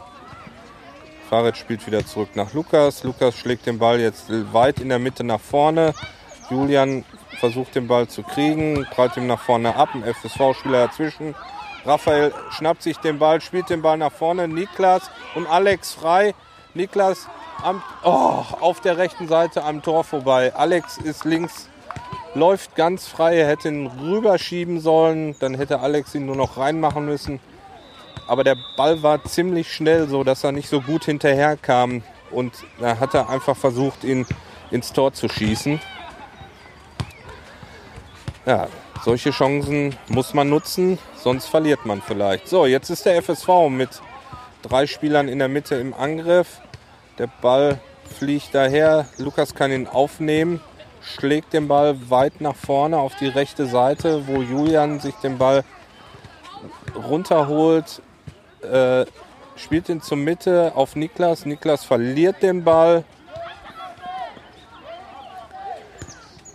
Fahrrad spielt wieder zurück nach Lukas. Lukas schlägt den Ball jetzt weit in der Mitte nach vorne. Julian versucht den Ball zu kriegen, prallt ihm nach vorne ab. Ein FSV-Spieler dazwischen. Raphael schnappt sich den Ball, spielt den Ball nach vorne. Niklas und Alex frei. Niklas am, oh, auf der rechten Seite am Tor vorbei. Alex ist links, läuft ganz frei, er hätte ihn rüberschieben sollen, dann hätte Alex ihn nur noch reinmachen müssen. Aber der Ball war ziemlich schnell, so dass er nicht so gut hinterherkam. und da hat er einfach versucht, ihn ins Tor zu schießen. Ja, solche Chancen muss man nutzen, sonst verliert man vielleicht. So, jetzt ist der FSV mit drei Spielern in der Mitte im Angriff. Der Ball fliegt daher. Lukas kann ihn aufnehmen, schlägt den Ball weit nach vorne auf die rechte Seite, wo Julian sich den Ball runterholt, äh, spielt ihn zur Mitte auf Niklas. Niklas verliert den Ball.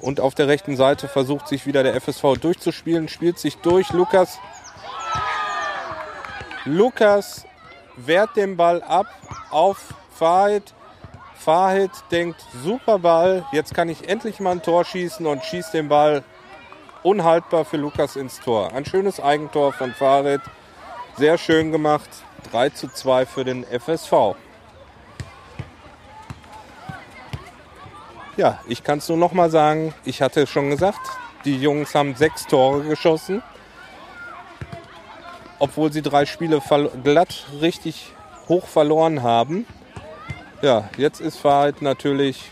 Und auf der rechten Seite versucht sich wieder der FSV durchzuspielen, spielt sich durch. Lukas. Lukas wehrt den Ball ab auf Fahid. Fahid denkt, super Ball, jetzt kann ich endlich mal ein Tor schießen und schießt den Ball unhaltbar für Lukas ins Tor. Ein schönes Eigentor von Farid, sehr schön gemacht. 3 zu 2 für den FSV. Ja, ich kann es nur noch mal sagen, ich hatte schon gesagt, die Jungs haben sechs Tore geschossen, obwohl sie drei Spiele glatt richtig hoch verloren haben. Ja, jetzt ist Farid natürlich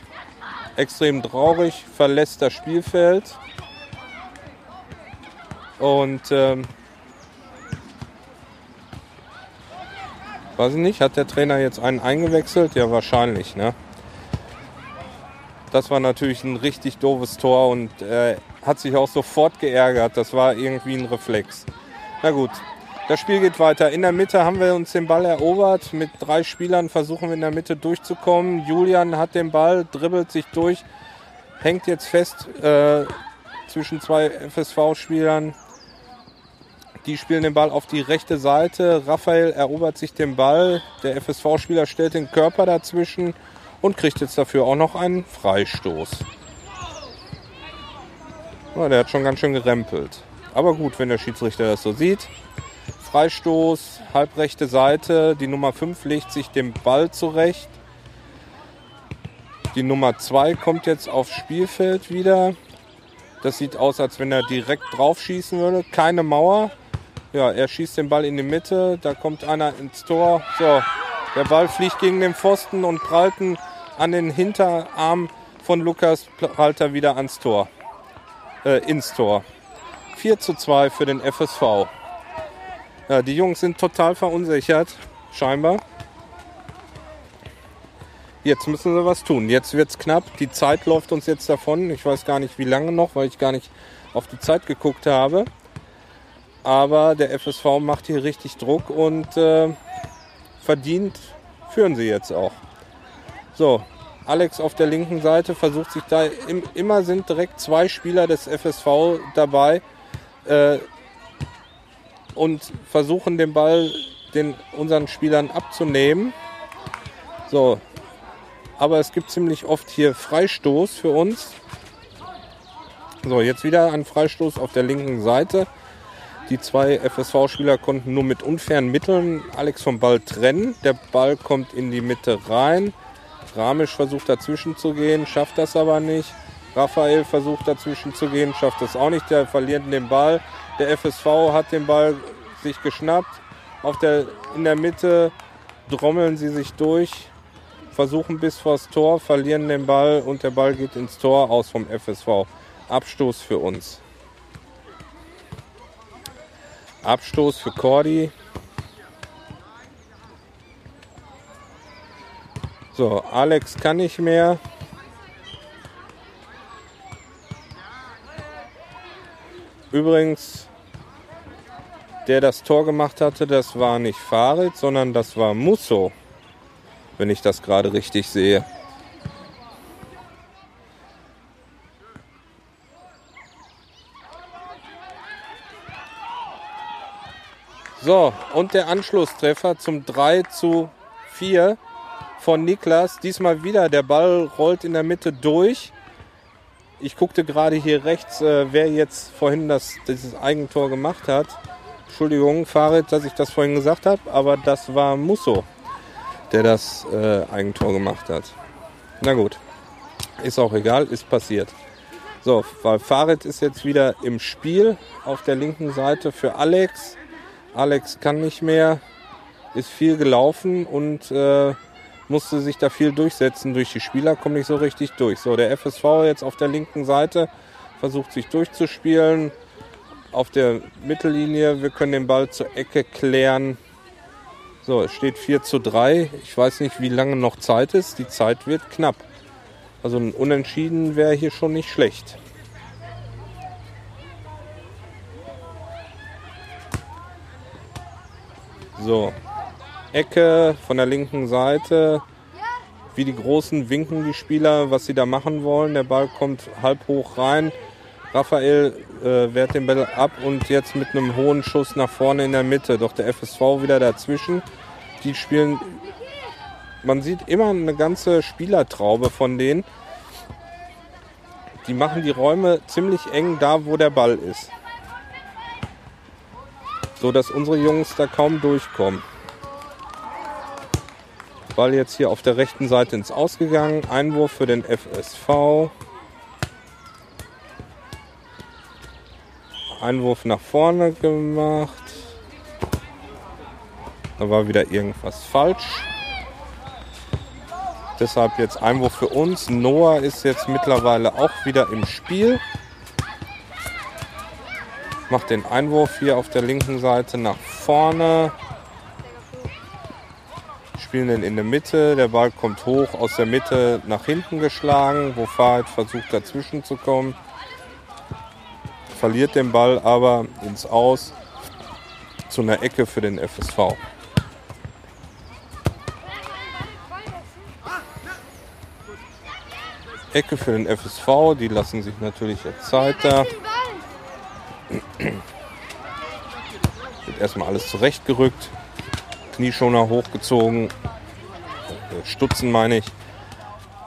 extrem traurig, verlässt das Spielfeld. Und ähm, weiß ich nicht, hat der Trainer jetzt einen eingewechselt? Ja, wahrscheinlich, ne? Das war natürlich ein richtig doofes Tor und äh, hat sich auch sofort geärgert. Das war irgendwie ein Reflex. Na gut, das Spiel geht weiter. In der Mitte haben wir uns den Ball erobert. Mit drei Spielern versuchen wir in der Mitte durchzukommen. Julian hat den Ball, dribbelt sich durch, hängt jetzt fest äh, zwischen zwei FSV-Spielern. Die spielen den Ball auf die rechte Seite. Raphael erobert sich den Ball. Der FSV-Spieler stellt den Körper dazwischen und kriegt jetzt dafür auch noch einen Freistoß. Ja, der hat schon ganz schön gerempelt. Aber gut, wenn der Schiedsrichter das so sieht. Freistoß, halbrechte Seite. Die Nummer 5 legt sich den Ball zurecht. Die Nummer 2 kommt jetzt aufs Spielfeld wieder. Das sieht aus, als wenn er direkt drauf schießen würde. Keine Mauer. Ja, er schießt den Ball in die Mitte, da kommt einer ins Tor. So, der Ball fliegt gegen den Pfosten und prallt an den Hinterarm von Lukas, prallt er wieder ans Tor. Äh, ins Tor. 4 zu 2 für den FSV. Ja, die Jungs sind total verunsichert, scheinbar. Jetzt müssen sie was tun. Jetzt wird es knapp. Die Zeit läuft uns jetzt davon. Ich weiß gar nicht, wie lange noch, weil ich gar nicht auf die Zeit geguckt habe. Aber der FSV macht hier richtig Druck und äh, verdient führen sie jetzt auch. So, Alex auf der linken Seite versucht sich da, im, immer sind direkt zwei Spieler des FSV dabei äh, und versuchen den Ball den unseren Spielern abzunehmen. So, aber es gibt ziemlich oft hier Freistoß für uns. So, jetzt wieder ein Freistoß auf der linken Seite. Die zwei FSV-Spieler konnten nur mit unfairen Mitteln Alex vom Ball trennen. Der Ball kommt in die Mitte rein. Ramisch versucht dazwischen zu gehen, schafft das aber nicht. Raphael versucht dazwischen zu gehen, schafft das auch nicht. Der verliert den Ball. Der FSV hat den Ball sich geschnappt. Auf der, in der Mitte trommeln sie sich durch, versuchen bis vors Tor, verlieren den Ball und der Ball geht ins Tor aus vom FSV. Abstoß für uns. Abstoß für Cordy. So, Alex kann nicht mehr. Übrigens, der das Tor gemacht hatte, das war nicht Farid, sondern das war Musso, wenn ich das gerade richtig sehe. So, und der Anschlusstreffer zum 3 zu 4 von Niklas. Diesmal wieder, der Ball rollt in der Mitte durch. Ich guckte gerade hier rechts, äh, wer jetzt vorhin das, dieses Eigentor gemacht hat. Entschuldigung, Farid, dass ich das vorhin gesagt habe, aber das war Musso, der das äh, Eigentor gemacht hat. Na gut, ist auch egal, ist passiert. So, weil Farid ist jetzt wieder im Spiel auf der linken Seite für Alex. Alex kann nicht mehr, ist viel gelaufen und äh, musste sich da viel durchsetzen. Durch die Spieler kommt nicht so richtig durch. So, der FSV jetzt auf der linken Seite versucht sich durchzuspielen. Auf der Mittellinie, wir können den Ball zur Ecke klären. So, es steht 4 zu 3. Ich weiß nicht, wie lange noch Zeit ist. Die Zeit wird knapp. Also ein Unentschieden wäre hier schon nicht schlecht. So, Ecke von der linken Seite. Wie die Großen winken die Spieler, was sie da machen wollen. Der Ball kommt halb hoch rein. Raphael äh, wehrt den Ball ab und jetzt mit einem hohen Schuss nach vorne in der Mitte. Doch der FSV wieder dazwischen. Die spielen, man sieht immer eine ganze Spielertraube von denen. Die machen die Räume ziemlich eng da, wo der Ball ist. So dass unsere Jungs da kaum durchkommen. Ball jetzt hier auf der rechten Seite ins Ausgegangen. Einwurf für den FSV. Einwurf nach vorne gemacht. Da war wieder irgendwas falsch. Deshalb jetzt Einwurf für uns. Noah ist jetzt mittlerweile auch wieder im Spiel. Macht den Einwurf hier auf der linken Seite nach vorne. Spielen den in der Mitte. Der Ball kommt hoch aus der Mitte nach hinten geschlagen, wo Fahrrad versucht dazwischen zu kommen verliert den Ball aber ins Aus zu einer Ecke für den FSV. Ecke für den FSV, die lassen sich natürlich jetzt Zeit da. Wird erstmal alles zurechtgerückt, Knieschoner hochgezogen, Stutzen meine ich.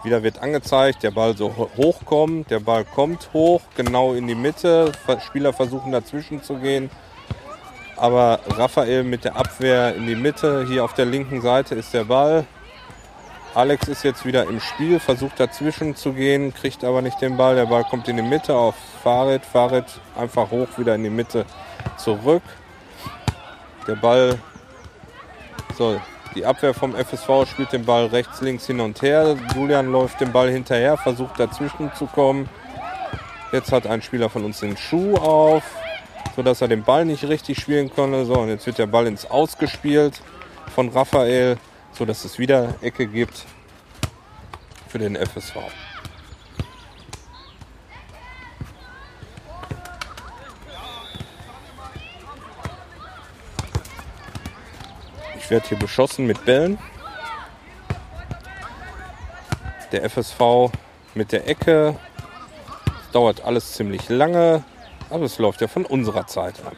Wieder wird angezeigt, der Ball so hoch kommt. Der Ball kommt hoch, genau in die Mitte. Spieler versuchen dazwischen zu gehen. Aber Raphael mit der Abwehr in die Mitte. Hier auf der linken Seite ist der Ball. Alex ist jetzt wieder im Spiel, versucht dazwischen zu gehen, kriegt aber nicht den Ball. Der Ball kommt in die Mitte auf Fahrrad. Fahrrad einfach hoch wieder in die Mitte zurück. Der Ball soll die Abwehr vom FSV spielt den Ball rechts, links hin und her. Julian läuft den Ball hinterher, versucht dazwischen zu kommen. Jetzt hat ein Spieler von uns den Schuh auf, sodass er den Ball nicht richtig spielen konnte. So, und jetzt wird der Ball ins Ausgespielt von Raphael, sodass es wieder Ecke gibt für den FSV. Ich werde hier beschossen mit Bällen. Der FSV mit der Ecke. Es dauert alles ziemlich lange, aber es läuft ja von unserer Zeit ab.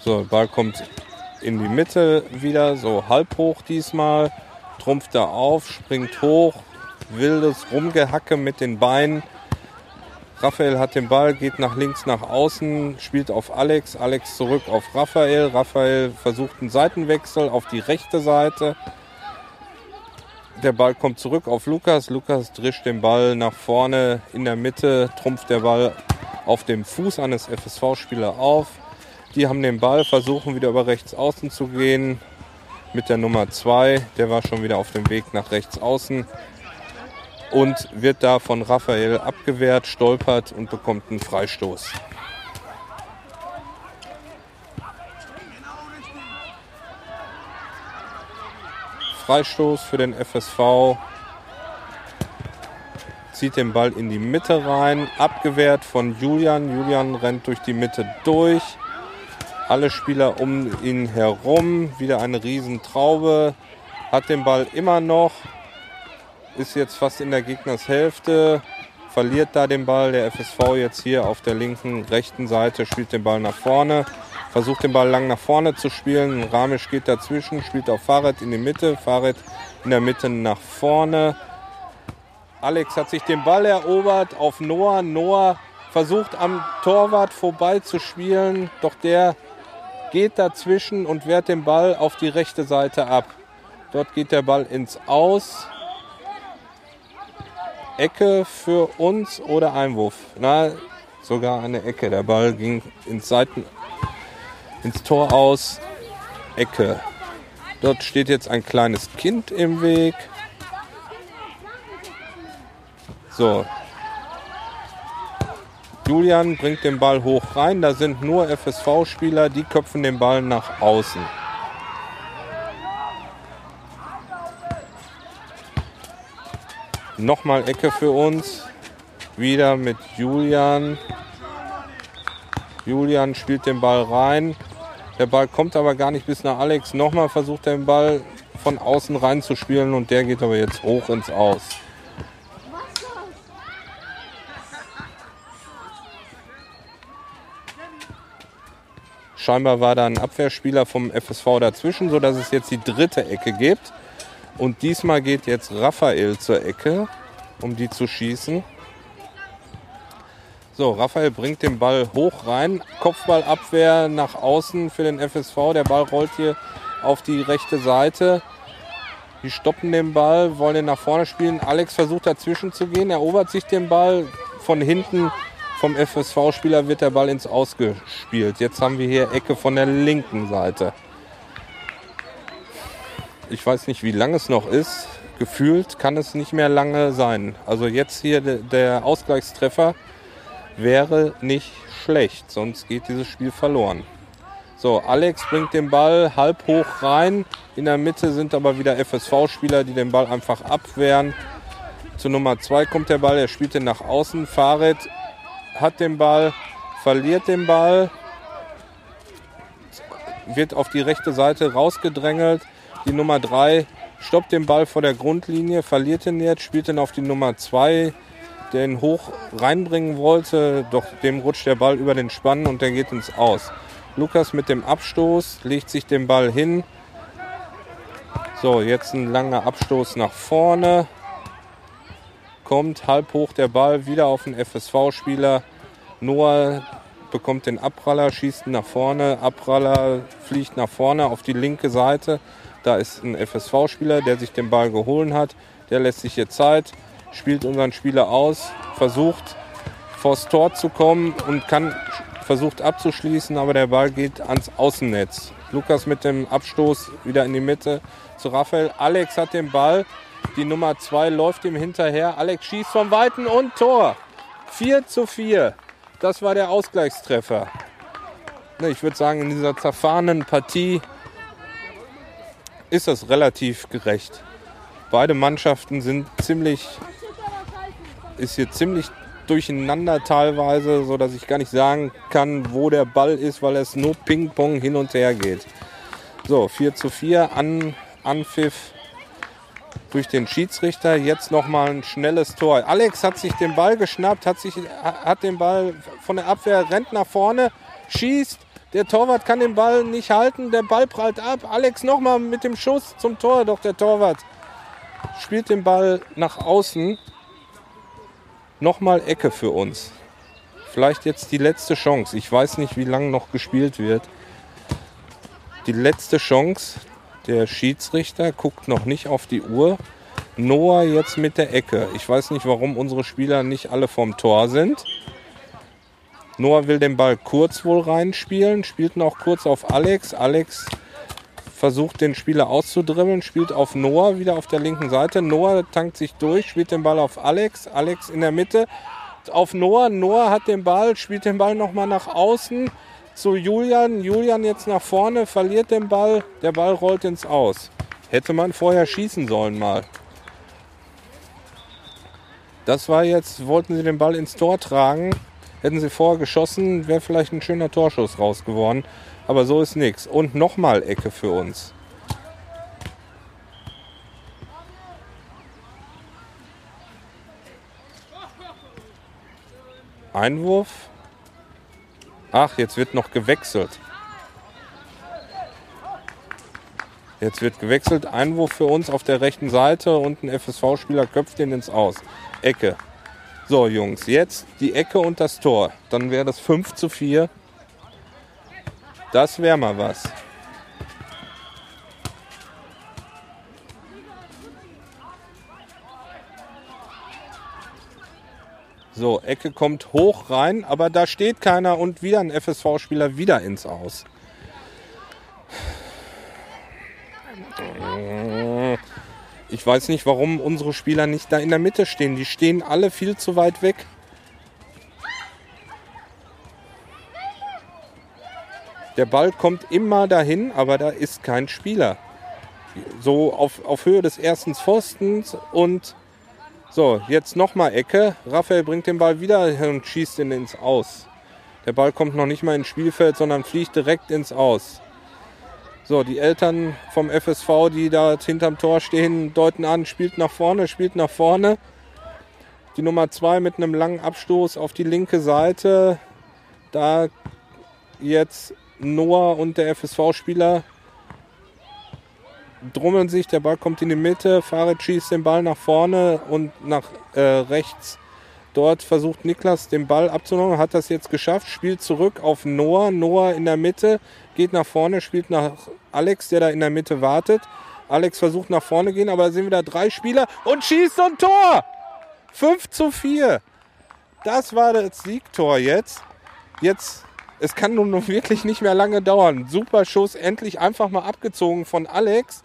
So, der Ball kommt in die Mitte wieder, so halb hoch diesmal. Trumpft da auf, springt hoch, wildes Rumgehacke mit den Beinen. Raphael hat den Ball, geht nach links nach außen, spielt auf Alex, Alex zurück auf Raphael. Raphael versucht einen Seitenwechsel auf die rechte Seite. Der Ball kommt zurück auf Lukas. Lukas drischt den Ball nach vorne in der Mitte, trumpft der Ball auf dem Fuß eines FSV-Spielers auf. Die haben den Ball, versuchen wieder über rechts außen zu gehen mit der Nummer 2. Der war schon wieder auf dem Weg nach rechts außen und wird da von Raphael abgewehrt, stolpert und bekommt einen Freistoß. Freistoß für den FSV. Zieht den Ball in die Mitte rein, abgewehrt von Julian. Julian rennt durch die Mitte durch. Alle Spieler um ihn herum. Wieder eine Riesentraube. Hat den Ball immer noch ist jetzt fast in der Gegnershälfte, verliert da den Ball. Der FSV jetzt hier auf der linken, rechten Seite spielt den Ball nach vorne, versucht den Ball lang nach vorne zu spielen. Ramisch geht dazwischen, spielt auf Fahrrad in die Mitte, Fahrrad in der Mitte nach vorne. Alex hat sich den Ball erobert auf Noah. Noah versucht am Torwart vorbei zu spielen, doch der geht dazwischen und wehrt den Ball auf die rechte Seite ab. Dort geht der Ball ins Aus. Ecke für uns oder Einwurf? Na, sogar eine Ecke. Der Ball ging ins Seiten, ins Tor aus. Ecke. Dort steht jetzt ein kleines Kind im Weg. So. Julian bringt den Ball hoch rein. Da sind nur FSV-Spieler, die köpfen den Ball nach außen. Nochmal Ecke für uns. Wieder mit Julian. Julian spielt den Ball rein. Der Ball kommt aber gar nicht bis nach Alex. Nochmal versucht er den Ball von außen rein zu spielen und der geht aber jetzt hoch ins Aus. Scheinbar war da ein Abwehrspieler vom FSV dazwischen, sodass es jetzt die dritte Ecke gibt. Und diesmal geht jetzt Raphael zur Ecke, um die zu schießen. So, Raphael bringt den Ball hoch rein. Kopfballabwehr nach außen für den FSV. Der Ball rollt hier auf die rechte Seite. Die stoppen den Ball, wollen ihn nach vorne spielen. Alex versucht dazwischen zu gehen, erobert sich den Ball. Von hinten vom FSV-Spieler wird der Ball ins Ausgespielt. Jetzt haben wir hier Ecke von der linken Seite. Ich weiß nicht, wie lange es noch ist. Gefühlt kann es nicht mehr lange sein. Also jetzt hier der Ausgleichstreffer wäre nicht schlecht, sonst geht dieses Spiel verloren. So, Alex bringt den Ball halb hoch rein. In der Mitte sind aber wieder FSV-Spieler, die den Ball einfach abwehren. Zu Nummer 2 kommt der Ball, er spielt den nach außen. Farid hat den Ball, verliert den Ball, wird auf die rechte Seite rausgedrängelt. Die Nummer 3 stoppt den Ball vor der Grundlinie, verliert ihn jetzt, spielt ihn auf die Nummer 2 den hoch reinbringen wollte, doch dem rutscht der Ball über den Spann und der geht ins Aus. Lukas mit dem Abstoß legt sich den Ball hin. So, jetzt ein langer Abstoß nach vorne. Kommt halb hoch der Ball wieder auf den FSV-Spieler. Noah bekommt den Abpraller, schießt nach vorne. Abpraller fliegt nach vorne auf die linke Seite. Da ist ein FSV-Spieler, der sich den Ball geholt hat. Der lässt sich hier Zeit spielt unseren Spieler aus, versucht vors Tor zu kommen und kann versucht abzuschließen, aber der Ball geht ans Außennetz. Lukas mit dem Abstoß wieder in die Mitte zu Raphael. Alex hat den Ball. Die Nummer 2 läuft ihm hinterher. Alex schießt vom Weiten und Tor. 4 zu 4. Das war der Ausgleichstreffer. Ich würde sagen, in dieser zerfahrenen Partie ist das relativ gerecht. Beide Mannschaften sind ziemlich ist hier ziemlich durcheinander teilweise, so dass ich gar nicht sagen kann, wo der Ball ist, weil es nur Ping-Pong hin und her geht. So, 4 zu 4, An, Anpfiff durch den Schiedsrichter. Jetzt nochmal ein schnelles Tor. Alex hat sich den Ball geschnappt, hat, sich, hat den Ball von der Abwehr, rennt nach vorne, schießt. Der Torwart kann den Ball nicht halten, der Ball prallt ab. Alex nochmal mit dem Schuss zum Tor, doch der Torwart spielt den Ball nach außen nochmal Ecke für uns. Vielleicht jetzt die letzte Chance. Ich weiß nicht, wie lange noch gespielt wird. Die letzte Chance. Der Schiedsrichter guckt noch nicht auf die Uhr. Noah jetzt mit der Ecke. Ich weiß nicht, warum unsere Spieler nicht alle vorm Tor sind. Noah will den Ball kurz wohl reinspielen, spielt noch kurz auf Alex. Alex versucht den Spieler auszudribbeln, spielt auf Noah wieder auf der linken Seite. Noah tankt sich durch, spielt den Ball auf Alex. Alex in der Mitte auf Noah. Noah hat den Ball, spielt den Ball nochmal nach außen zu Julian. Julian jetzt nach vorne, verliert den Ball. Der Ball rollt ins Aus. Hätte man vorher schießen sollen mal. Das war jetzt, wollten sie den Ball ins Tor tragen. Hätten sie vorher geschossen, wäre vielleicht ein schöner Torschuss raus geworden. Aber so ist nichts. Und nochmal Ecke für uns. Einwurf. Ach, jetzt wird noch gewechselt. Jetzt wird gewechselt. Einwurf für uns auf der rechten Seite und ein FSV-Spieler köpft den ins Aus. Ecke. So, Jungs, jetzt die Ecke und das Tor. Dann wäre das 5 zu 4. Das wäre mal was. So, Ecke kommt hoch rein, aber da steht keiner und wieder ein FSV-Spieler wieder ins Aus. Ich weiß nicht, warum unsere Spieler nicht da in der Mitte stehen. Die stehen alle viel zu weit weg. Der Ball kommt immer dahin, aber da ist kein Spieler. So auf, auf Höhe des ersten Pfostens und so, jetzt nochmal Ecke. Raphael bringt den Ball wieder und schießt ihn ins Aus. Der Ball kommt noch nicht mal ins Spielfeld, sondern fliegt direkt ins Aus. So, die Eltern vom FSV, die da hinterm Tor stehen, deuten an, spielt nach vorne, spielt nach vorne. Die Nummer 2 mit einem langen Abstoß auf die linke Seite. Da jetzt Noah und der FSV-Spieler drummeln sich, der Ball kommt in die Mitte, Farid schießt den Ball nach vorne und nach äh, rechts. Dort versucht Niklas den Ball abzunehmen, hat das jetzt geschafft, spielt zurück auf Noah. Noah in der Mitte, geht nach vorne, spielt nach Alex, der da in der Mitte wartet. Alex versucht nach vorne gehen, aber da sind wieder drei Spieler und schießt ein Tor! 5 zu 4. Das war das Siegtor jetzt. Jetzt, es kann nun wirklich nicht mehr lange dauern. Super Schuss, endlich einfach mal abgezogen von Alex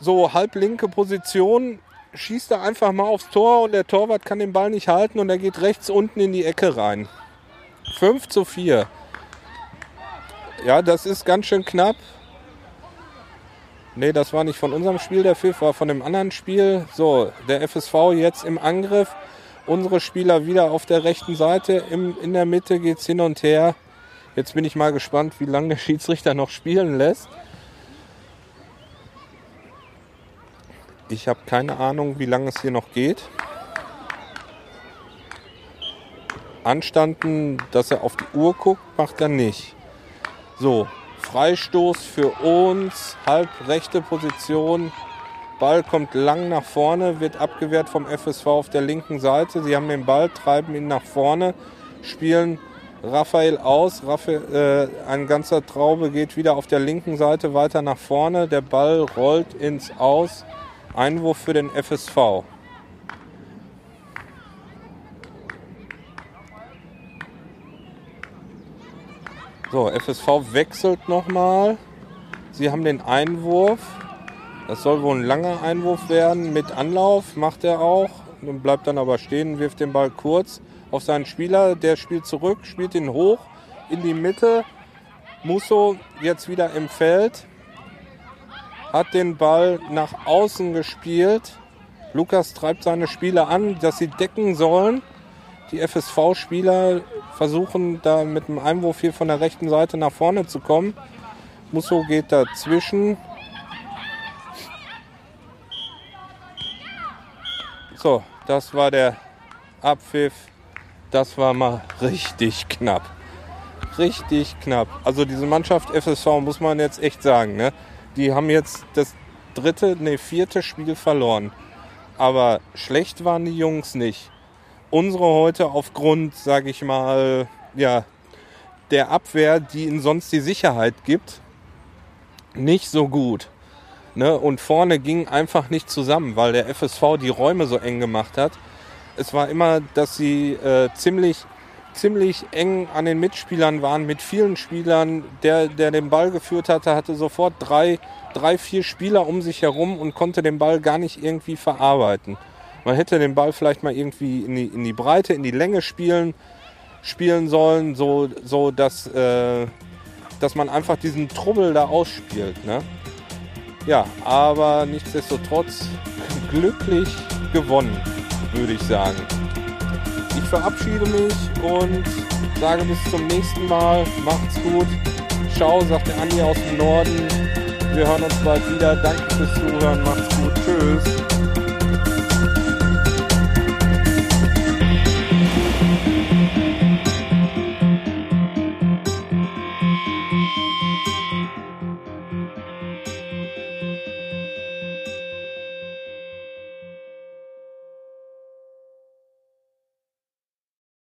so halblinke Position, schießt er einfach mal aufs Tor und der Torwart kann den Ball nicht halten und er geht rechts unten in die Ecke rein. 5 zu 4. Ja, das ist ganz schön knapp. Ne, das war nicht von unserem Spiel, der Pfiff war von dem anderen Spiel. So, der FSV jetzt im Angriff. Unsere Spieler wieder auf der rechten Seite. Im, in der Mitte geht es hin und her. Jetzt bin ich mal gespannt, wie lange der Schiedsrichter noch spielen lässt. Ich habe keine Ahnung, wie lange es hier noch geht. Anstanden, dass er auf die Uhr guckt, macht er nicht. So, Freistoß für uns, halb rechte Position. Ball kommt lang nach vorne, wird abgewehrt vom FSV auf der linken Seite. Sie haben den Ball, treiben ihn nach vorne, spielen Raphael aus. Raphael, äh, ein ganzer Traube geht wieder auf der linken Seite weiter nach vorne. Der Ball rollt ins Aus. Einwurf für den FSV. So, FSV wechselt nochmal. Sie haben den Einwurf. Das soll wohl ein langer Einwurf werden mit Anlauf, macht er auch. Und bleibt dann aber stehen, wirft den Ball kurz auf seinen Spieler. Der spielt zurück, spielt ihn hoch in die Mitte. Musso jetzt wieder im Feld hat den Ball nach außen gespielt. Lukas treibt seine Spieler an, dass sie decken sollen. Die FSV-Spieler versuchen da mit dem Einwurf hier von der rechten Seite nach vorne zu kommen. Musso geht dazwischen. So, das war der Abpfiff. Das war mal richtig knapp. Richtig knapp. Also diese Mannschaft FSV muss man jetzt echt sagen. Ne? die haben jetzt das dritte, nee, vierte Spiel verloren. Aber schlecht waren die Jungs nicht. Unsere heute aufgrund, sage ich mal, ja, der Abwehr, die ihnen sonst die Sicherheit gibt, nicht so gut. Ne? Und vorne ging einfach nicht zusammen, weil der FSV die Räume so eng gemacht hat. Es war immer, dass sie äh, ziemlich ziemlich eng an den Mitspielern waren, mit vielen Spielern. Der, der den Ball geführt hatte, hatte sofort drei, drei, vier Spieler um sich herum und konnte den Ball gar nicht irgendwie verarbeiten. Man hätte den Ball vielleicht mal irgendwie in die, in die Breite, in die Länge spielen, spielen sollen, so, so dass, äh, dass man einfach diesen Trubbel da ausspielt. Ne? Ja, aber nichtsdestotrotz glücklich gewonnen, würde ich sagen. Ich verabschiede mich und sage bis zum nächsten Mal. Macht's gut. Ciao, sagt der Andi aus dem Norden. Wir hören uns bald wieder. Danke fürs Zuhören. Macht's gut. Tschüss.